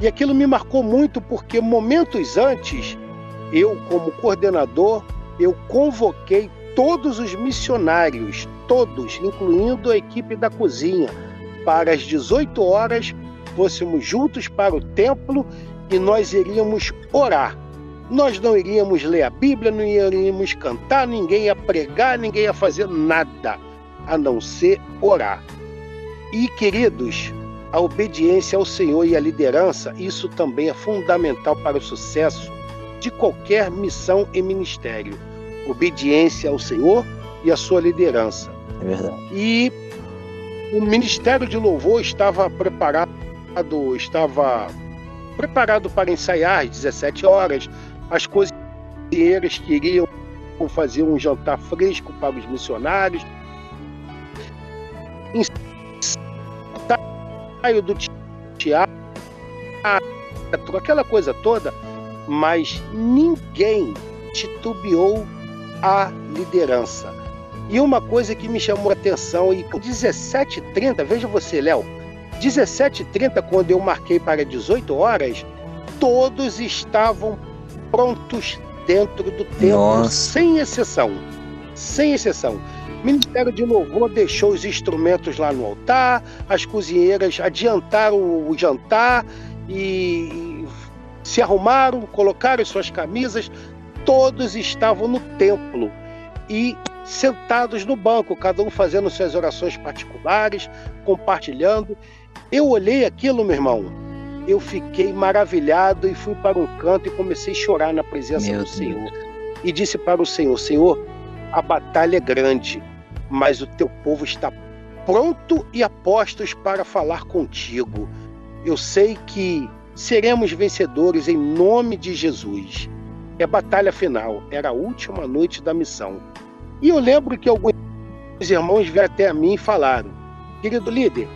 E aquilo me marcou muito porque momentos antes, eu como coordenador, eu convoquei todos os missionários, todos, incluindo a equipe da cozinha, para as 18 horas fôssemos juntos para o templo e nós iríamos orar. Nós não iríamos ler a Bíblia, não iríamos cantar, ninguém ia pregar, ninguém ia fazer nada, a não ser orar. E queridos, a obediência ao Senhor e à liderança, isso também é fundamental para o sucesso de qualquer missão e ministério. Obediência ao Senhor e à sua liderança. É verdade. E o ministério de louvor estava preparado, estava preparado para ensaiar às 17 horas. As cozinheiras queriam fazer um jantar fresco para os missionários ensaio do teatro, aquela coisa toda, mas ninguém titubeou a liderança. E uma coisa que me chamou a atenção, e 17h30, veja você, Léo, 17h30, quando eu marquei para 18 horas, todos estavam prontos dentro do templo, Nossa. sem exceção. Sem exceção. O Ministério de Louvor deixou os instrumentos lá no altar, as cozinheiras adiantaram o jantar e se arrumaram, colocaram suas camisas, todos estavam no templo e sentados no banco, cada um fazendo suas orações particulares, compartilhando. Eu olhei aquilo, meu irmão, eu fiquei maravilhado e fui para um canto e comecei a chorar na presença meu do Deus. Senhor. E disse para o Senhor: Senhor, a batalha é grande, mas o teu povo está pronto e apostos para falar contigo. Eu sei que seremos vencedores em nome de Jesus. É batalha final, era a última noite da missão. E eu lembro que alguns os irmãos vieram até a mim e falaram: Querido líder,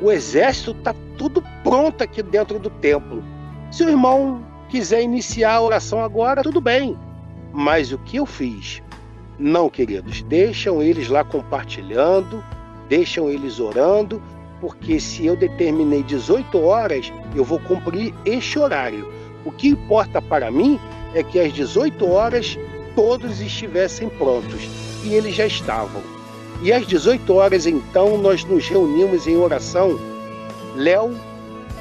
o exército está tudo pronto aqui dentro do templo. Se o irmão quiser iniciar a oração agora, tudo bem. Mas o que eu fiz? Não, queridos, deixam eles lá compartilhando, deixam eles orando, porque se eu determinei 18 horas, eu vou cumprir este horário. O que importa para mim é que às 18 horas todos estivessem prontos. E eles já estavam. E às 18 horas, então, nós nos reunimos em oração, Léo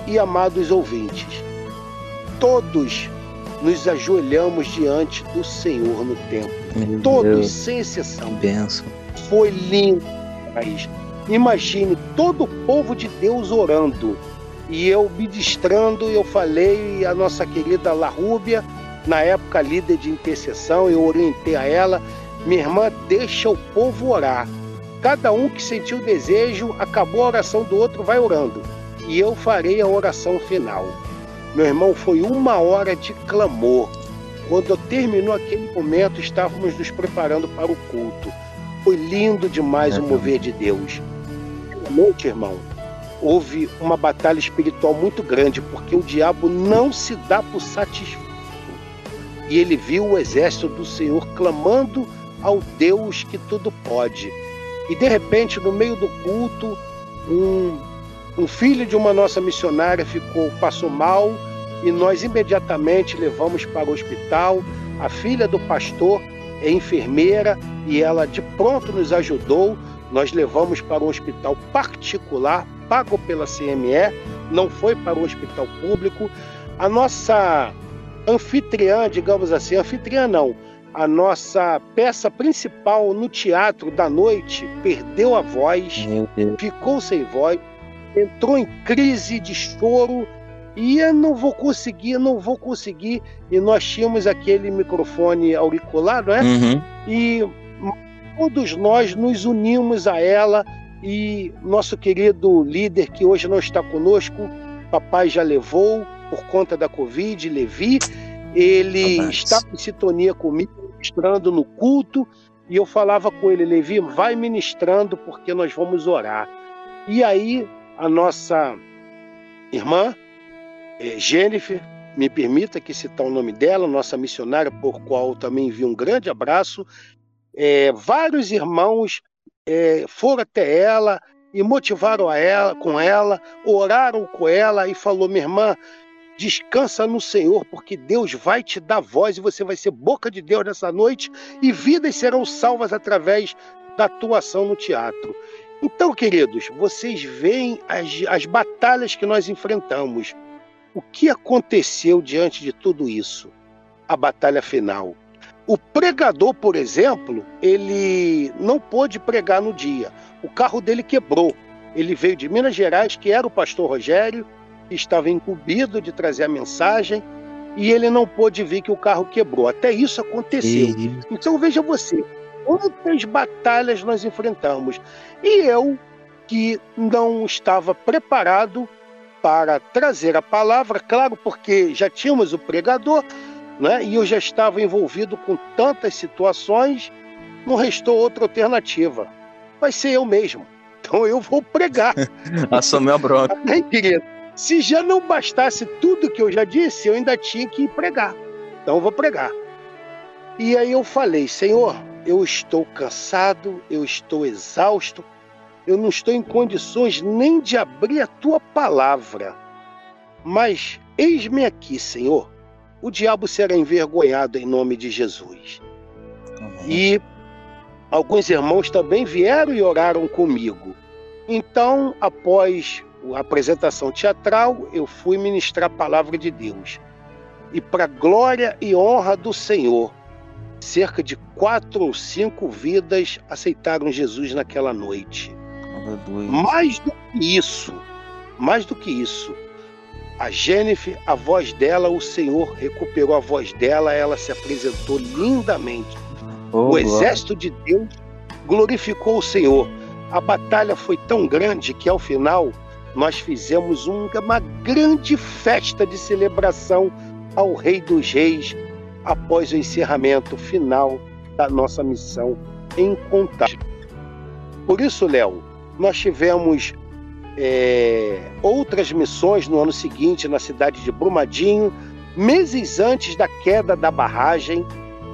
e amados ouvintes. Todos nos ajoelhamos diante do Senhor no templo. Meu Todos, Deus. sem exceção. Benção. Foi lindo, Raiz. Imagine todo o povo de Deus orando. E eu ministrando, eu falei a nossa querida La Rúbia, na época líder de intercessão, eu orientei a ela, minha irmã, deixa o povo orar. Cada um que sentiu o desejo, acabou a oração do outro, vai orando. E eu farei a oração final. Meu irmão, foi uma hora de clamor. Quando terminou aquele momento, estávamos nos preparando para o culto. Foi lindo demais é, o mover de Deus noite, irmão, houve uma batalha espiritual muito grande, porque o diabo não se dá por satisfeito. E ele viu o exército do Senhor clamando ao Deus que tudo pode. E de repente, no meio do culto, um, um filho de uma nossa missionária ficou, passou mal e nós imediatamente levamos para o hospital. A filha do pastor é enfermeira e ela de pronto nos ajudou nós levamos para um hospital particular, pago pela CME, não foi para o hospital público. A nossa anfitriã, digamos assim, anfitriã não, a nossa peça principal no teatro da noite perdeu a voz, ficou sem voz, entrou em crise de choro e eu não vou conseguir, não vou conseguir. E nós tínhamos aquele microfone auricular, não é? Uhum. E todos nós nos unimos a ela e nosso querido líder que hoje não está conosco, papai já levou por conta da Covid, Levi, ele estava em sintonia comigo, ministrando no culto, e eu falava com ele, Levi, vai ministrando porque nós vamos orar. E aí a nossa irmã, é, Jennifer, me permita que citar o nome dela, nossa missionária, por qual também envio um grande abraço, é, vários irmãos é, foram até ela e motivaram a ela, com ela, oraram com ela e falou: minha irmã, descansa no Senhor, porque Deus vai te dar voz e você vai ser boca de Deus nessa noite e vidas serão salvas através da atuação no teatro. Então, queridos, vocês veem as, as batalhas que nós enfrentamos. O que aconteceu diante de tudo isso? A batalha final. O pregador, por exemplo, ele não pôde pregar no dia. O carro dele quebrou. Ele veio de Minas Gerais, que era o pastor Rogério, estava incumbido de trazer a mensagem, e ele não pôde vir que o carro quebrou. Até isso aconteceu. Então veja você, quantas batalhas nós enfrentamos. E eu, que não estava preparado para trazer a palavra, claro, porque já tínhamos o pregador, né? e eu já estava envolvido com tantas situações, não restou outra alternativa. Vai ser eu mesmo. Então eu vou pregar. Assumiu a bronca. Querido, se já não bastasse tudo que eu já disse, eu ainda tinha que pregar. Então eu vou pregar. E aí eu falei, Senhor, eu estou cansado, eu estou exausto, eu não estou em condições nem de abrir a tua palavra. Mas eis-me aqui, Senhor o diabo será envergonhado em nome de Jesus. Amém. E alguns irmãos também vieram e oraram comigo. Então, após a apresentação teatral, eu fui ministrar a palavra de Deus. E para glória e honra do Senhor, cerca de quatro ou cinco vidas aceitaram Jesus naquela noite. Aleluia. Mais do que isso, mais do que isso, a Jennifer, a voz dela, o Senhor recuperou a voz dela, ela se apresentou lindamente. Oh, o exército de Deus glorificou o Senhor. A batalha foi tão grande que ao final nós fizemos uma grande festa de celebração ao Rei dos Reis após o encerramento final da nossa missão em Contagem. Por isso, Léo, nós tivemos é, outras missões no ano seguinte na cidade de Brumadinho, meses antes da queda da barragem,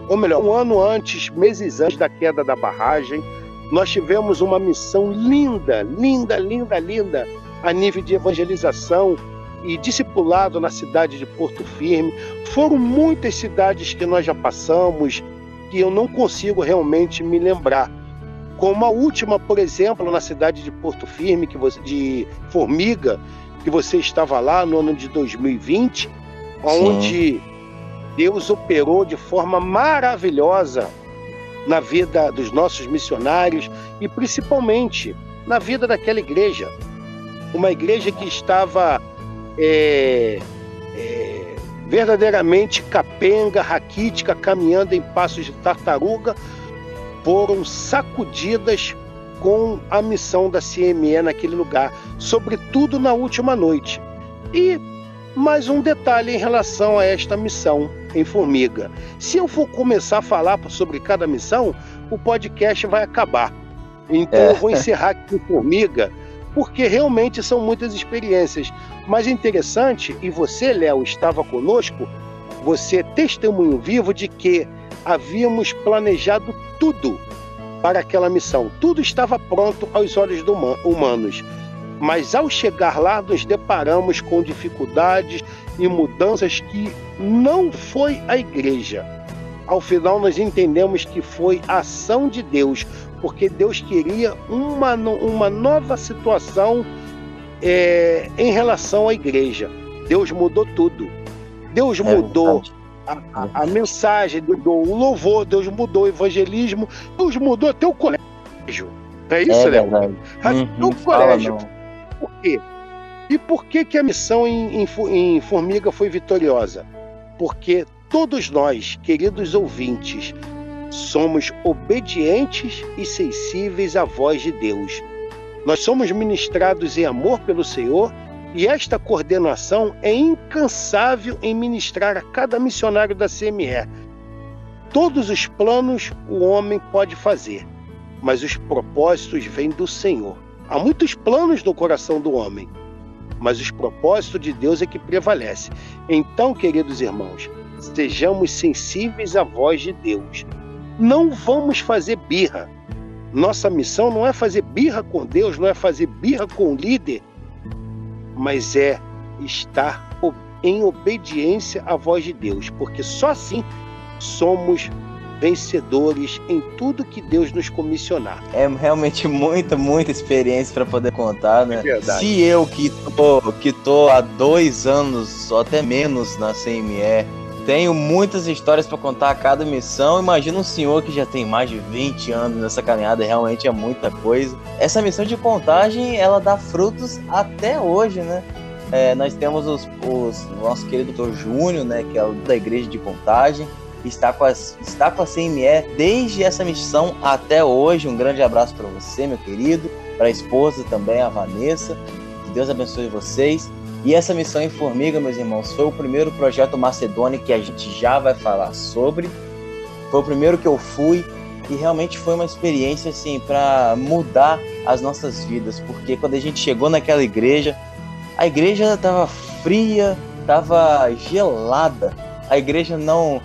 ou melhor, um ano antes, meses antes da queda da barragem, nós tivemos uma missão linda, linda, linda, linda, a nível de evangelização e discipulado na cidade de Porto Firme. Foram muitas cidades que nós já passamos que eu não consigo realmente me lembrar. Como a última, por exemplo, na cidade de Porto Firme, que você, de Formiga, que você estava lá no ano de 2020, onde Deus operou de forma maravilhosa na vida dos nossos missionários e principalmente na vida daquela igreja. Uma igreja que estava é, é, verdadeiramente capenga, raquítica, caminhando em passos de tartaruga, foram sacudidas com a missão da CME naquele lugar, sobretudo na última noite. E mais um detalhe em relação a esta missão em Formiga. Se eu for começar a falar sobre cada missão, o podcast vai acabar. Então é. eu vou encerrar aqui em Formiga, porque realmente são muitas experiências. Mas interessante, e você, Léo, estava conosco, você é testemunho vivo de que havíamos planejado tudo para aquela missão. Tudo estava pronto aos olhos humanos. Mas ao chegar lá, nos deparamos com dificuldades e mudanças que não foi a igreja. Ao final, nós entendemos que foi a ação de Deus, porque Deus queria uma, uma nova situação é, em relação à igreja. Deus mudou tudo. Deus é mudou a, a, a, mensagem, mudou o louvor, Deus mudou o evangelismo, Deus mudou até o colégio. É isso, é Léo? Até uhum, o colégio. Por quê? E por que, que a missão em, em, em Formiga foi vitoriosa? Porque todos nós, queridos ouvintes, somos obedientes e sensíveis à voz de Deus. Nós somos ministrados em amor pelo Senhor e esta coordenação é incansável em ministrar a cada missionário da CME. Todos os planos o homem pode fazer, mas os propósitos vêm do Senhor. Há muitos planos no coração do homem, mas os propósitos de Deus é que prevalece. Então, queridos irmãos, sejamos sensíveis à voz de Deus. Não vamos fazer birra. Nossa missão não é fazer birra com Deus, não é fazer birra com o líder, mas é estar em obediência à voz de Deus, porque só assim somos vencedores em tudo que Deus nos comissionar. É realmente muita, muita experiência para poder contar, né? É Se eu que tô, que tô há dois anos, ou até menos na CME, tenho muitas histórias para contar a cada missão. Imagina um senhor que já tem mais de 20 anos nessa caminhada, realmente é muita coisa. Essa missão de contagem, ela dá frutos até hoje, né? É, nós temos os, os, o nosso querido doutor Júnior, né, que é o da igreja de contagem, está com, as, está com a CME desde essa missão até hoje. Um grande abraço para você, meu querido, para a esposa também, a Vanessa. Que Deus abençoe vocês. E essa missão em Formiga, meus irmãos, foi o primeiro projeto Macedônia que a gente já vai falar sobre. Foi o primeiro que eu fui e realmente foi uma experiência assim para mudar as nossas vidas, porque quando a gente chegou naquela igreja, a igreja estava fria, estava gelada. A igreja não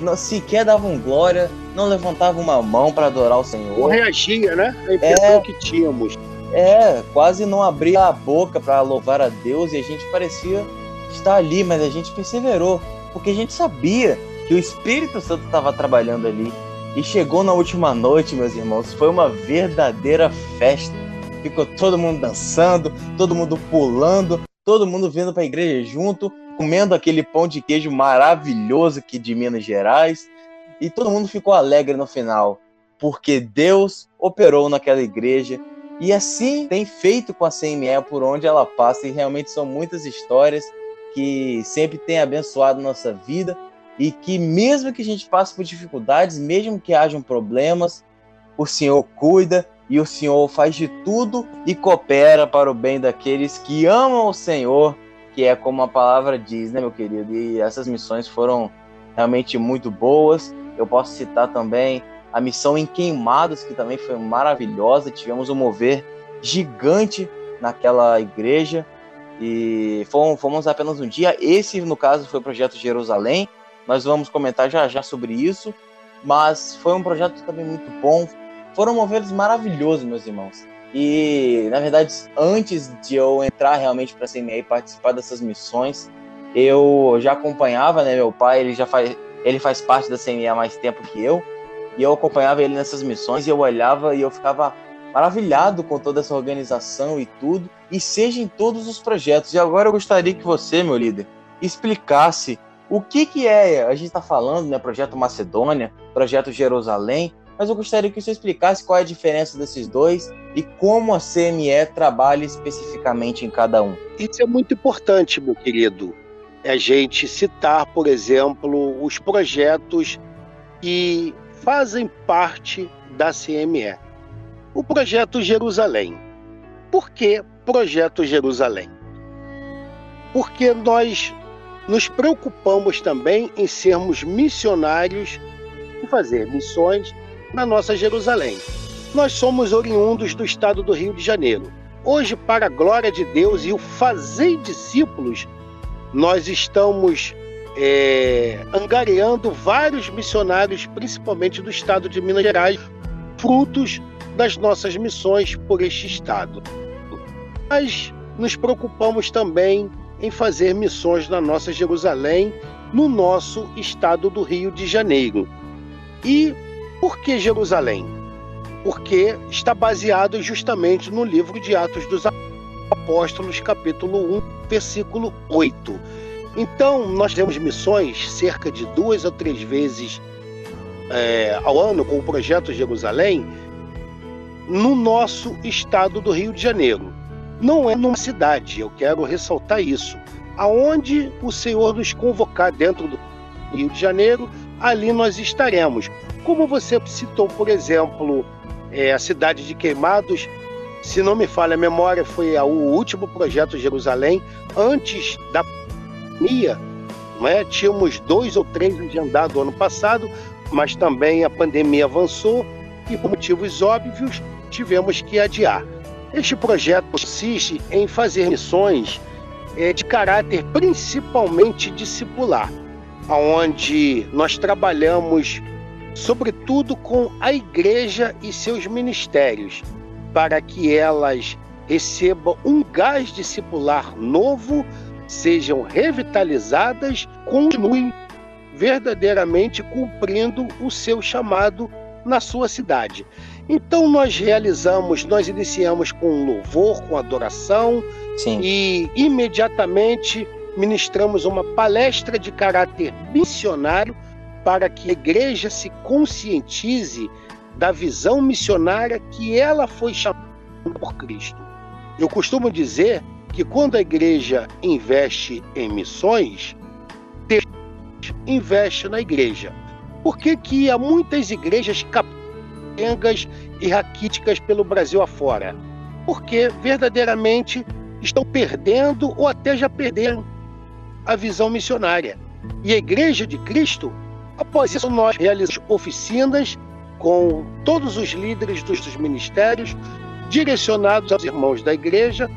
não, sequer davam glória, não levantavam uma mão para adorar o Senhor. Não reagia, né? A impressão é, que tínhamos. É, quase não abria a boca para louvar a Deus e a gente parecia estar ali, mas a gente perseverou, porque a gente sabia que o Espírito Santo estava trabalhando ali. E chegou na última noite, meus irmãos, foi uma verdadeira festa. Ficou todo mundo dançando, todo mundo pulando, todo mundo vindo para a igreja junto, comendo aquele pão de queijo maravilhoso aqui de Minas Gerais, e todo mundo ficou alegre no final, porque Deus operou naquela igreja. E assim tem feito com a CME por onde ela passa, e realmente são muitas histórias que sempre tem abençoado nossa vida e que mesmo que a gente passe por dificuldades, mesmo que hajam problemas, o Senhor cuida e o Senhor faz de tudo e coopera para o bem daqueles que amam o Senhor que é como a palavra diz, né, meu querido? E essas missões foram realmente muito boas. Eu posso citar também a missão em Queimados, que também foi maravilhosa. Tivemos um mover gigante naquela igreja e fomos, fomos apenas um dia. Esse, no caso, foi o projeto Jerusalém. Nós vamos comentar já já sobre isso, mas foi um projeto também muito bom. Foram moveres maravilhosos, meus irmãos. E, na verdade, antes de eu entrar realmente para a CME e participar dessas missões, eu já acompanhava, né? Meu pai, ele já faz, ele faz parte da CME há mais tempo que eu, e eu acompanhava ele nessas missões e eu olhava e eu ficava maravilhado com toda essa organização e tudo, e seja em todos os projetos. E agora eu gostaria que você, meu líder, explicasse o que que é, a gente está falando, né, projeto Macedônia, projeto Jerusalém, mas eu gostaria que você explicasse qual é a diferença desses dois e como a CME trabalha especificamente em cada um. Isso é muito importante, meu querido. É a gente citar, por exemplo, os projetos que fazem parte da CME. O projeto Jerusalém. Por que projeto Jerusalém? Porque nós nos preocupamos também em sermos missionários e fazer missões na nossa Jerusalém. Nós somos oriundos do estado do Rio de Janeiro. Hoje, para a glória de Deus e o fazer discípulos, nós estamos é, angariando vários missionários, principalmente do estado de Minas Gerais, frutos das nossas missões por este estado. Mas nos preocupamos também em fazer missões na nossa Jerusalém, no nosso estado do Rio de Janeiro. E por que Jerusalém? Porque está baseado justamente no livro de Atos dos Apóstolos, capítulo 1, versículo 8. Então, nós temos missões cerca de duas ou três vezes é, ao ano com o projeto Jerusalém no nosso estado do Rio de Janeiro. Não é numa cidade, eu quero ressaltar isso. Aonde o Senhor nos convocar dentro do Rio de Janeiro, ali nós estaremos. Como você citou, por exemplo, é, a cidade de Queimados, se não me falha a memória, foi o último projeto Jerusalém antes da pandemia. Não é? Tínhamos dois ou três agendados ano passado, mas também a pandemia avançou e, por motivos óbvios, tivemos que adiar. Este projeto consiste em fazer missões é, de caráter principalmente discipular, onde nós trabalhamos sobretudo com a igreja e seus ministérios, para que elas recebam um gás discipular novo, sejam revitalizadas, continuem verdadeiramente cumprindo o seu chamado na sua cidade. Então nós realizamos, nós iniciamos com louvor, com adoração Sim. e imediatamente ministramos uma palestra de caráter missionário para que a igreja se conscientize da visão missionária que ela foi chamada por Cristo. Eu costumo dizer que quando a igreja investe em missões, Deus investe na igreja. Por que, que há muitas igrejas capengas e raquíticas pelo Brasil afora? Porque verdadeiramente estão perdendo ou até já perderam a visão missionária. E a igreja de Cristo Após isso, nós realizamos oficinas com todos os líderes dos ministérios, direcionados aos irmãos da igreja,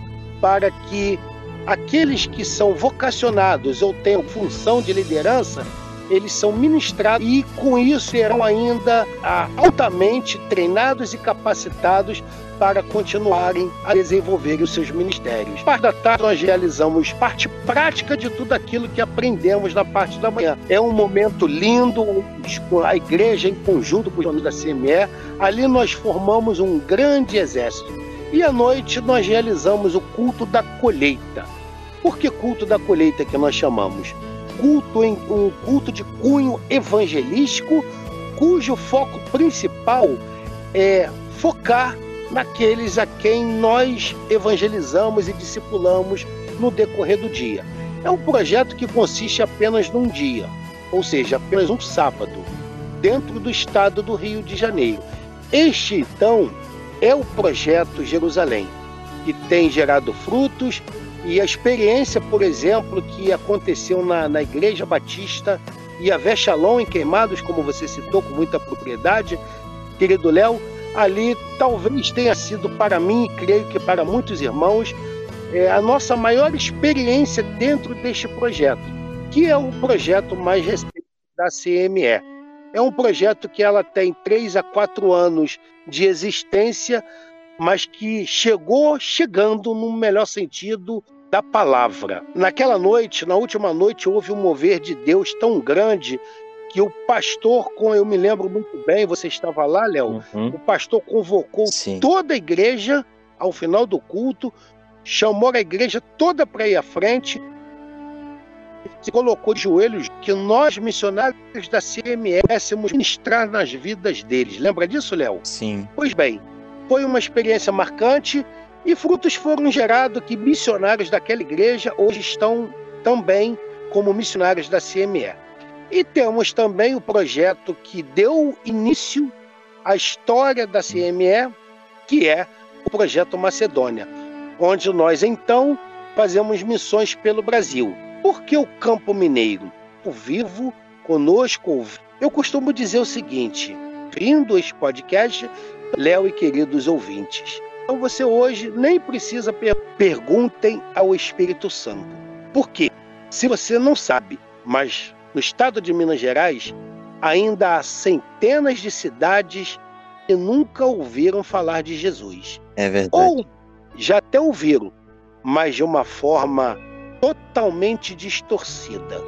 para que aqueles que são vocacionados ou tenham função de liderança, eles são ministrados e com isso serão ainda ah, altamente treinados e capacitados para continuarem a desenvolver os seus ministérios. Parte da tarde nós realizamos parte prática de tudo aquilo que aprendemos na parte da manhã. É um momento lindo, a igreja em conjunto com os donos da CME, ali nós formamos um grande exército. E à noite nós realizamos o culto da colheita. Por que culto da colheita que nós chamamos? Culto em um culto de cunho evangelístico, cujo foco principal é focar naqueles a quem nós evangelizamos e discipulamos no decorrer do dia. É um projeto que consiste apenas num dia, ou seja, apenas um sábado, dentro do estado do Rio de Janeiro. Este, então, é o projeto Jerusalém, que tem gerado frutos e a experiência, por exemplo, que aconteceu na, na Igreja Batista e a Shalom em Queimados, como você citou com muita propriedade, querido Léo, ali talvez tenha sido para mim, e creio que para muitos irmãos, é, a nossa maior experiência dentro deste projeto, que é o projeto mais recente da CME. É um projeto que ela tem três a quatro anos de existência, mas que chegou chegando no melhor sentido da palavra. Naquela noite, na última noite, houve um mover de Deus tão grande que o pastor, com eu me lembro muito bem, você estava lá, Léo, uhum. o pastor convocou Sim. toda a igreja ao final do culto, chamou a igreja toda para ir à frente, se colocou de joelhos que nós, missionários da pudéssemos ministrar nas vidas deles. Lembra disso, Léo? Sim. Pois bem, foi uma experiência marcante e frutos foram gerados que missionários daquela igreja hoje estão também como missionários da CME. E temos também o projeto que deu início à história da CME, que é o projeto Macedônia, onde nós então fazemos missões pelo Brasil. Por que o Campo Mineiro? O vivo conosco. Eu costumo dizer o seguinte: vindo este podcast, Léo e queridos ouvintes. Então você hoje nem precisa per perguntem ao Espírito Santo. Por quê? Se você não sabe, mas no estado de Minas Gerais ainda há centenas de cidades que nunca ouviram falar de Jesus. É verdade. Ou já até ouviram, mas de uma forma totalmente distorcida.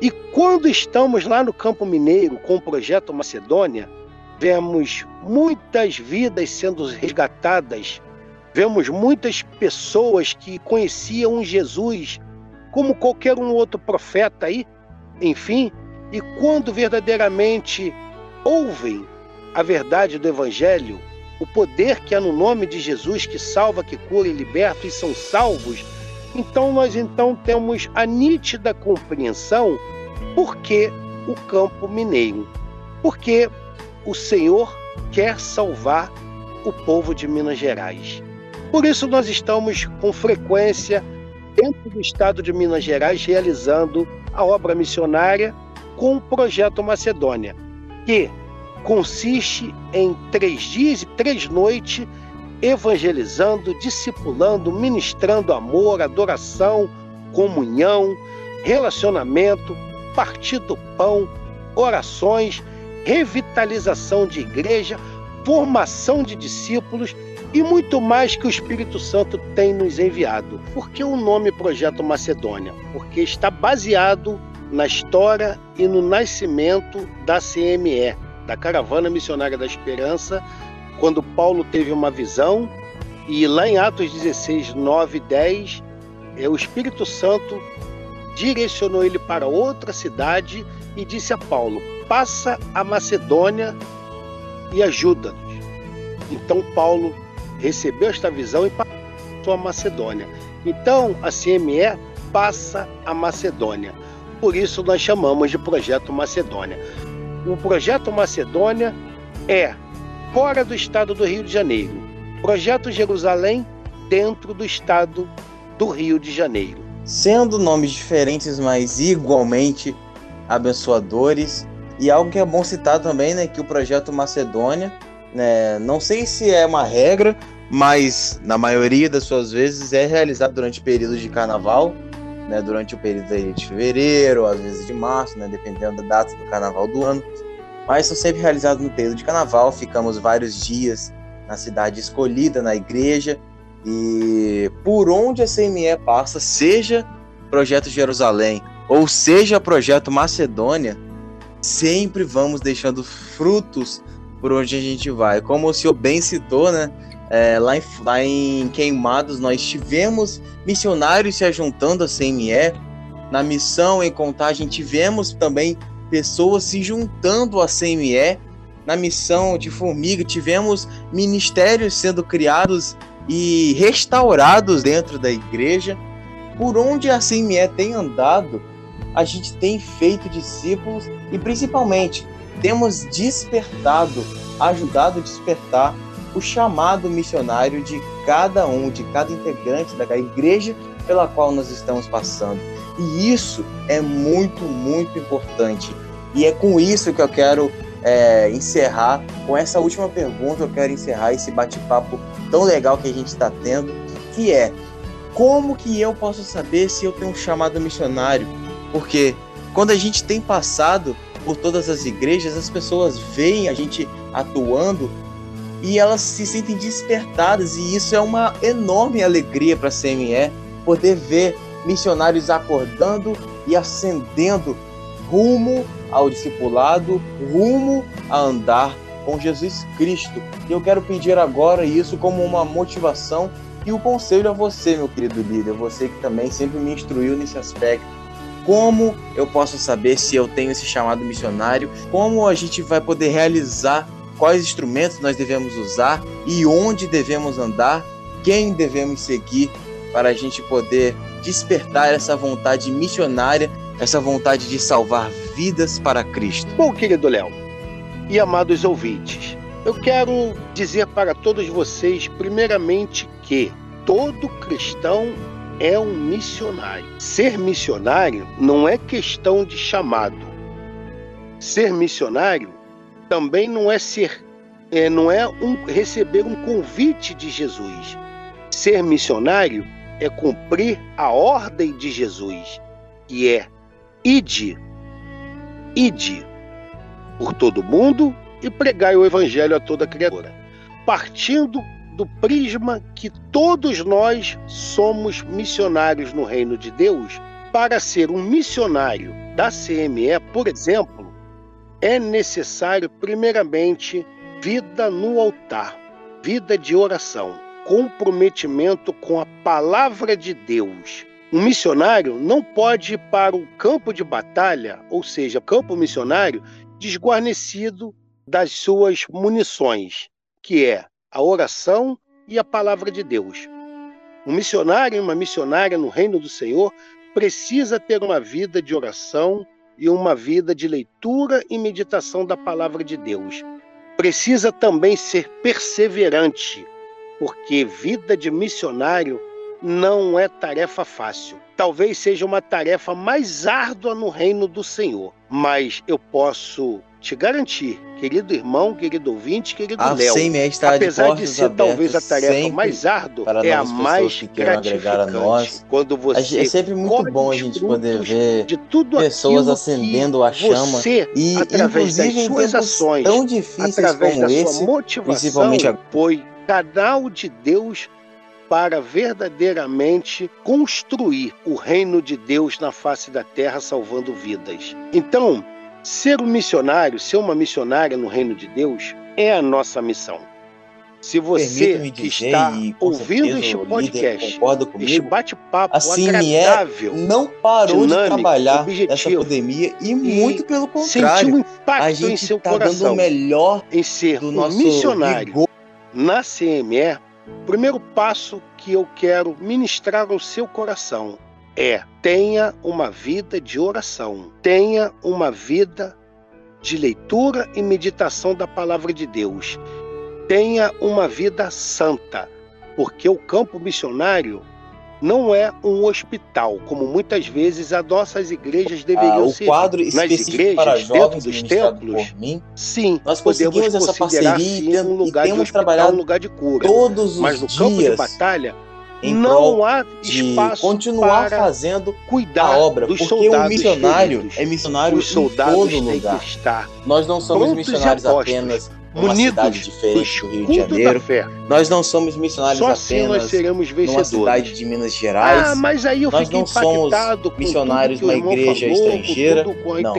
E quando estamos lá no Campo Mineiro com o projeto Macedônia, vemos muitas vidas sendo resgatadas, vemos muitas pessoas que conheciam Jesus como qualquer um outro profeta aí, enfim, e quando verdadeiramente ouvem a verdade do Evangelho, o poder que há no nome de Jesus que salva, que cura e liberta e são salvos, então nós então temos a nítida compreensão por que o campo mineiro. Porque o Senhor quer salvar o povo de Minas Gerais. Por isso nós estamos com frequência dentro do estado de Minas Gerais realizando a obra missionária com o projeto Macedônia, que consiste em três dias e três noites evangelizando, discipulando, ministrando amor, adoração, comunhão, relacionamento, partir do pão, orações, revitalização de igreja, formação de discípulos e muito mais que o Espírito Santo tem nos enviado. Por que o nome Projeto Macedônia? Porque está baseado na história e no nascimento da CME, da Caravana Missionária da Esperança, quando Paulo teve uma visão, e lá em Atos 16, 9 e 10, é, o Espírito Santo direcionou ele para outra cidade e disse a Paulo: passa a Macedônia e ajuda-nos. Então Paulo recebeu esta visão e passou a Macedônia. Então a CME passa a Macedônia. Por isso nós chamamos de Projeto Macedônia. O Projeto Macedônia é fora do estado do Rio de Janeiro. Projeto Jerusalém dentro do estado do Rio de Janeiro. Sendo nomes diferentes, mas igualmente abençoadores. E algo que é bom citar também, né, que o projeto Macedônia, né, não sei se é uma regra, mas na maioria das suas vezes é realizado durante períodos de carnaval, né, durante o período de fevereiro, às vezes de março, né, dependendo da data do carnaval do ano mas são sempre realizados no período de carnaval. Ficamos vários dias na cidade escolhida, na igreja, e por onde a CME passa, seja Projeto Jerusalém ou seja Projeto Macedônia, sempre vamos deixando frutos por onde a gente vai. Como o senhor bem citou, né? É, lá, em, lá em Queimados nós tivemos missionários se ajuntando à CME. Na missão em Contagem tivemos também pessoas se juntando à CME na missão de Formiga. Tivemos ministérios sendo criados e restaurados dentro da igreja. Por onde a CME tem andado, a gente tem feito discípulos e principalmente temos despertado, ajudado a despertar o chamado missionário de cada um, de cada integrante da igreja pela qual nós estamos passando. E isso é muito, muito importante. E é com isso que eu quero é, encerrar, com essa última pergunta, eu quero encerrar esse bate-papo tão legal que a gente está tendo, que é como que eu posso saber se eu tenho um chamado missionário? Porque quando a gente tem passado por todas as igrejas, as pessoas veem a gente atuando e elas se sentem despertadas, e isso é uma enorme alegria para a CME poder ver missionários acordando e ascendendo rumo ao discipulado, rumo a andar com Jesus Cristo. E eu quero pedir agora isso como uma motivação e o um conselho a você, meu querido líder, você que também sempre me instruiu nesse aspecto. Como eu posso saber se eu tenho esse chamado missionário? Como a gente vai poder realizar? Quais instrumentos nós devemos usar e onde devemos andar? Quem devemos seguir para a gente poder despertar essa vontade missionária, essa vontade de salvar vidas para Cristo. Bom, querido Léo e amados ouvintes, eu quero dizer para todos vocês, primeiramente, que todo cristão é um missionário. Ser missionário não é questão de chamado. Ser missionário também não é ser, é, não é um, receber um convite de Jesus. Ser missionário é cumprir a ordem de Jesus, que é ide, ide por todo mundo e pregai o evangelho a toda criatura. Partindo do prisma que todos nós somos missionários no reino de Deus, para ser um missionário da CME, por exemplo, é necessário, primeiramente, vida no altar, vida de oração comprometimento com a palavra de Deus. Um missionário não pode ir para o campo de batalha, ou seja, campo missionário, desguarnecido das suas munições, que é a oração e a palavra de Deus. Um missionário e uma missionária no reino do Senhor precisa ter uma vida de oração e uma vida de leitura e meditação da palavra de Deus. Precisa também ser perseverante, porque vida de missionário não é tarefa fácil. Talvez seja uma tarefa mais árdua no reino do Senhor, mas eu posso te garantir, querido irmão, querido ouvinte, querido a Léo, apesar de, de ser talvez a tarefa mais árdua, é a mais gratificante. A nós. Quando você é sempre muito bom a gente poder ver de tudo pessoas acendendo a chama você, e através das suas ações, tão difíceis através como da esse, sua motivação, principalmente a... foi canal de Deus para verdadeiramente construir o reino de Deus na face da terra, salvando vidas. Então, ser um missionário, ser uma missionária no reino de Deus, é a nossa missão. Se você que está ouvindo este podcast, este bate-papo assim agradável, é, não parou dinâmico, de trabalhar objetivo, nessa pandemia e, muito pelo sentiu contrário, um impacto a gente em seu tá coração dando o melhor em ser do um nosso missionário. Na CME, o primeiro passo que eu quero ministrar ao seu coração é: tenha uma vida de oração, tenha uma vida de leitura e meditação da palavra de Deus, tenha uma vida santa, porque o campo missionário não é um hospital, como muitas vezes as nossas igrejas deveriam Ah, o ser. quadro Nas igrejas, para dentro dos templos, mim, sim, nós podemos conseguimos essa considerar parceria sim e, um lugar de temos hospital, trabalhado um lugar de cura. todos Mas no os campo de dias batalha em não há espaço continuar para fazendo cuidar a obra, dos porque o soldados missionário feridos. é missionário Os soldados em todo lugar. Nós não somos missionários apostos, apenas numa munidos cidade do diferente do Rio de Janeiro. Nós não somos missionários Só assim nós apenas seremos numa vencedores. cidade de Minas Gerais. Ah, mas aí eu Nós não somos missionários numa irmão igreja falou, estrangeira. Não.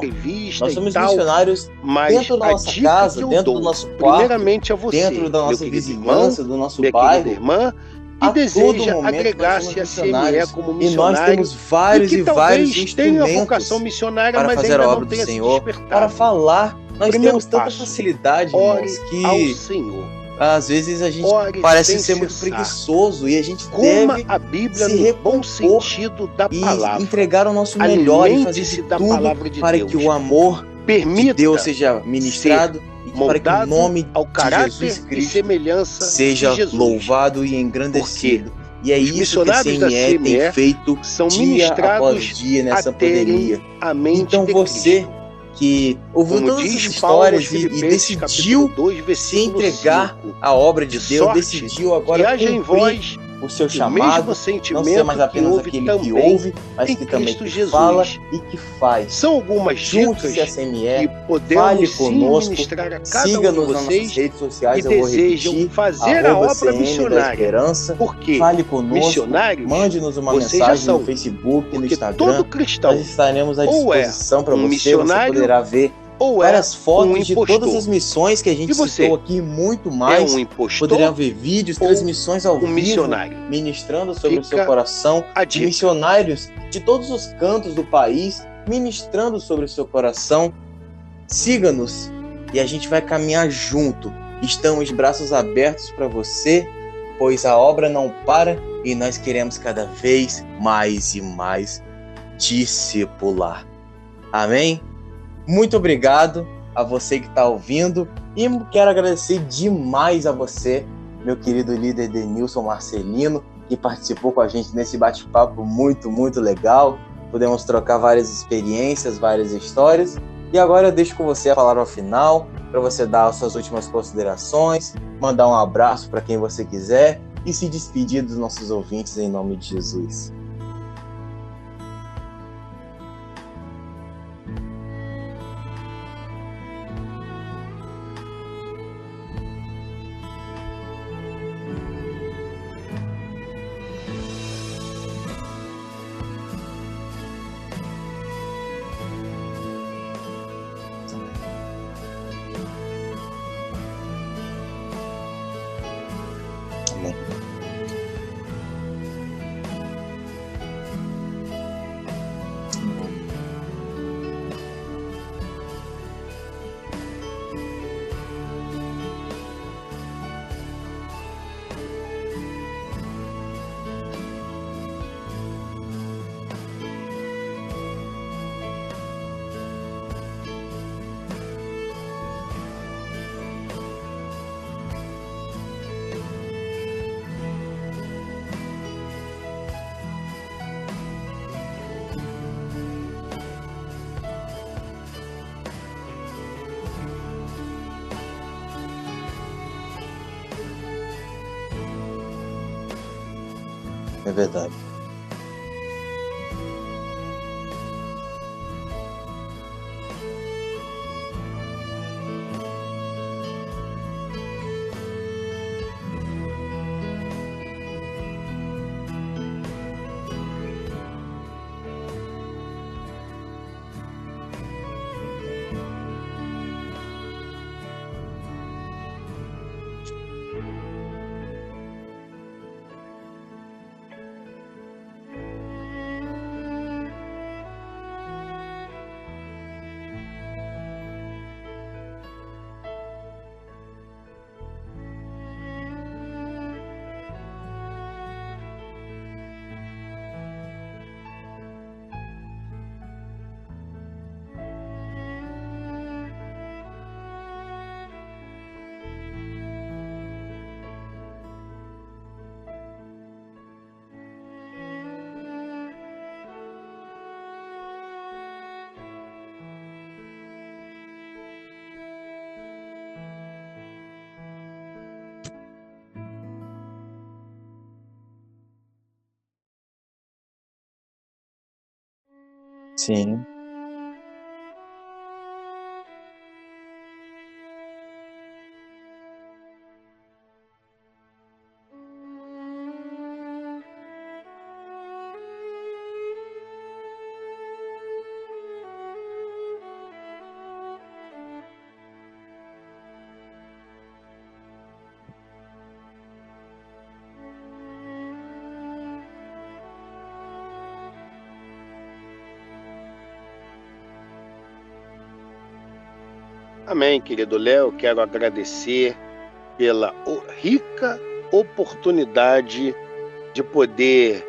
Nós e somos tal. missionários Mas dentro da nossa casa, dentro do nosso quarto, você, dentro da nossa vizinhança, do nosso bairro. irmã, todo deseja agregar-se a CME como E nós missionário temos vários e que e vários talvez tenha a instrumentos vocação missionária, para mas fazer ainda a não obra do tenha se Senhor, para falar. Nós Primeiro temos tanta passo, facilidade, Ore irmãos, ao que Senhor. às vezes a gente Ore parece ser muito cessar. preguiçoso e a gente Coma deve a Bíblia se no bom sentido da e palavra. entregar o nosso melhor e fazer de da tudo palavra de para Deus. que o amor de Permita Deus seja ministrado e para que o nome ao de caráter Jesus e Cristo semelhança seja de Jesus. louvado e engrandecido. E é os isso que a CME tem feito São dia após dia nessa pandemia. a mente Então de você. Que ouviu Como todas as histórias e, e decidiu capítulo 2, se entregar 5. à obra de De Deus, sorte decidiu agora haja em cumprir vós o seu chamado, não ser mais que apenas houve aquele que ouve, mas que também que Jesus. fala e que faz. São algumas dicas que fale podemos sim conosco, ministrar a cada um siga-nos nas nossas redes sociais, que eu vou repetir, fazer a obra da missionária. Esperança, Porque fale conosco, mande-nos uma mensagem são. no Facebook, no Instagram, todo cristão nós estaremos à é disposição para um você, você missionário poderá ver ou é várias fotos um de todas as missões que a gente você? citou aqui, muito é mais, um impostor poderá ver vídeos, transmissões ao um vivo, missionário. ministrando sobre o Fica seu coração, missionários de todos os cantos do país, ministrando sobre o seu coração. Siga-nos e a gente vai caminhar junto. Estamos braços abertos para você, pois a obra não para e nós queremos cada vez mais e mais discipular. Amém? Muito obrigado a você que está ouvindo e quero agradecer demais a você, meu querido líder Denilson Marcelino, que participou com a gente nesse bate-papo muito, muito legal. Pudemos trocar várias experiências, várias histórias. E agora eu deixo com você a palavra final, para você dar as suas últimas considerações, mandar um abraço para quem você quiser e se despedir dos nossos ouvintes em nome de Jesus. É verdade. Amém, querido Léo. Quero agradecer pela rica oportunidade de poder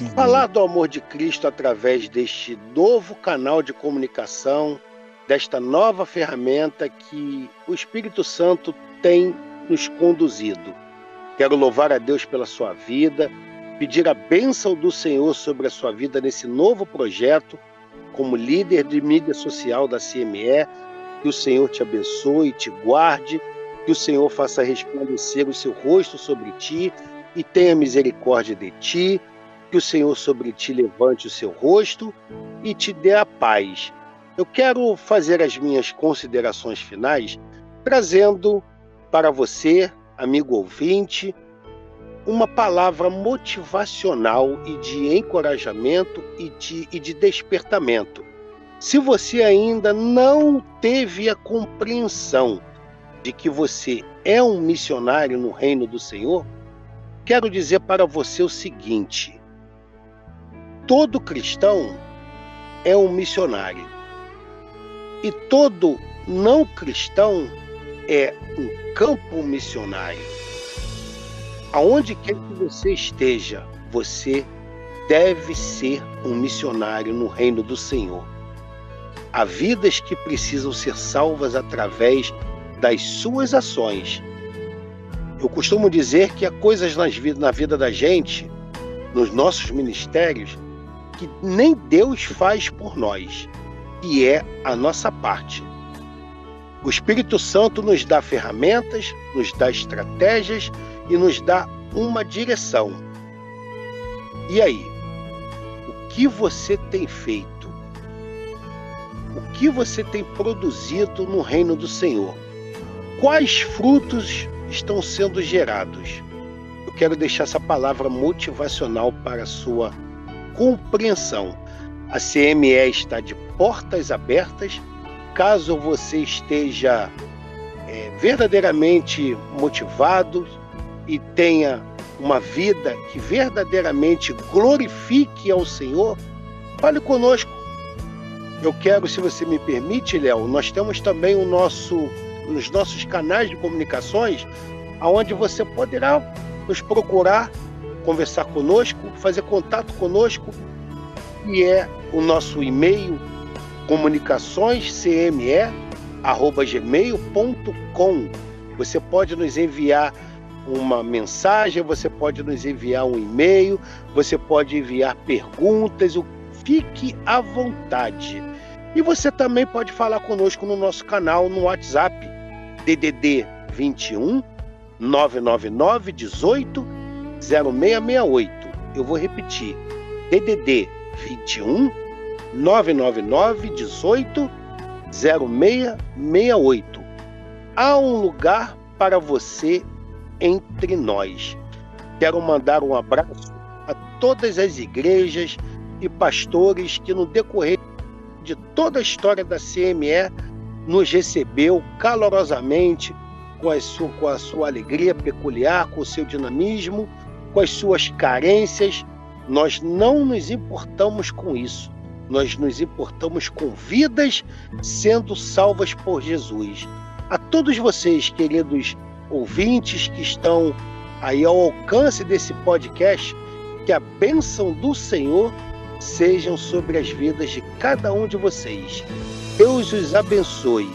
Uhum. falar do amor de Cristo através deste novo canal de comunicação, desta nova ferramenta que o Espírito Santo tem nos conduzido. Quero louvar a Deus pela sua vida, pedir a bênção do Senhor sobre a sua vida nesse novo projeto como líder de mídia social da CME. Que o Senhor te abençoe, te guarde, que o Senhor faça resplandecer o seu rosto sobre ti e tenha misericórdia de ti, que o Senhor sobre ti levante o seu rosto e te dê a paz. Eu quero fazer as minhas considerações finais trazendo para você, amigo ouvinte, uma palavra motivacional e de encorajamento e de, e de despertamento. Se você ainda não teve a compreensão de que você é um missionário no reino do Senhor, quero dizer para você o seguinte: todo cristão é um missionário e todo não cristão é um campo missionário. Aonde quer que você esteja, você deve ser um missionário no reino do Senhor. Há vidas que precisam ser salvas através das suas ações. Eu costumo dizer que há coisas na vida da gente, nos nossos ministérios, que nem Deus faz por nós, e é a nossa parte. O Espírito Santo nos dá ferramentas, nos dá estratégias e nos dá uma direção. E aí? O que você tem feito? O que você tem produzido no reino do Senhor? Quais frutos estão sendo gerados? Eu quero deixar essa palavra motivacional para sua compreensão. A CME está de portas abertas. Caso você esteja é, verdadeiramente motivado, e tenha uma vida que verdadeiramente glorifique ao Senhor, fale conosco. Eu quero, se você me permite, Léo, nós temos também o nosso, os nossos canais de comunicações, aonde você poderá nos procurar, conversar conosco, fazer contato conosco, e é o nosso e-mail comunicaçõescme@gmail.com. Você pode nos enviar uma mensagem, você pode nos enviar um e-mail, você pode enviar perguntas, fique à vontade. E você também pode falar conosco no nosso canal no WhatsApp, DDD 21 999 18 0668. Eu vou repetir, DDD 21 999 18 0668. Há um lugar para você entre nós. Quero mandar um abraço a todas as igrejas e pastores que, no decorrer de toda a história da CME, nos recebeu calorosamente, com a, sua, com a sua alegria peculiar, com o seu dinamismo, com as suas carências. Nós não nos importamos com isso. Nós nos importamos com vidas sendo salvas por Jesus. A todos vocês, queridos ouvintes que estão aí ao alcance desse podcast, que a bênção do Senhor sejam sobre as vidas de cada um de vocês. Deus os abençoe.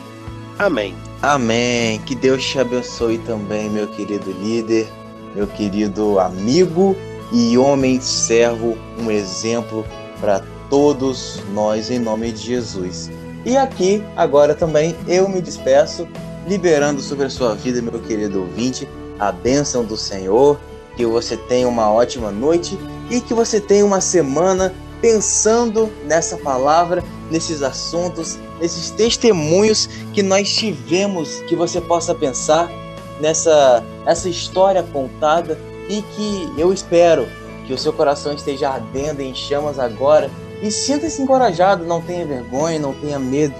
Amém. Amém. Que Deus te abençoe também, meu querido líder, meu querido amigo e homem servo, um exemplo para todos nós em nome de Jesus. E aqui, agora também, eu me despeço liberando sobre a sua vida, meu querido ouvinte, a bênção do Senhor, que você tenha uma ótima noite e que você tenha uma semana pensando nessa palavra, nesses assuntos, nesses testemunhos que nós tivemos, que você possa pensar nessa essa história contada e que eu espero que o seu coração esteja ardendo em chamas agora e sinta-se encorajado, não tenha vergonha, não tenha medo.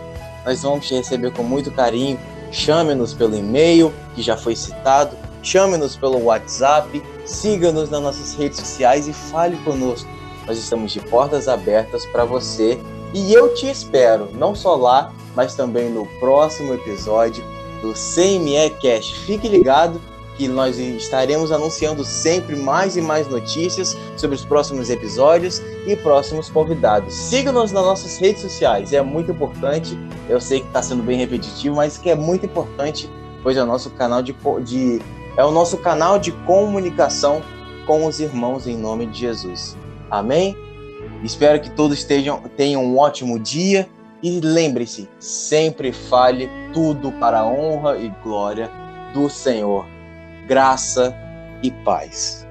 Nós vamos te receber com muito carinho Chame-nos pelo e-mail, que já foi citado, chame-nos pelo WhatsApp, siga-nos nas nossas redes sociais e fale conosco. Nós estamos de portas abertas para você e eu te espero, não só lá, mas também no próximo episódio do CME Cash. Fique ligado que nós estaremos anunciando sempre mais e mais notícias sobre os próximos episódios e próximos convidados. Siga-nos nas nossas redes sociais, é muito importante. Eu sei que está sendo bem repetitivo, mas que é muito importante, pois é o nosso canal de, de é o nosso canal de comunicação com os irmãos em nome de Jesus. Amém? Espero que todos estejam, tenham um ótimo dia e lembre-se, sempre fale tudo para a honra e glória do Senhor. Graça e paz.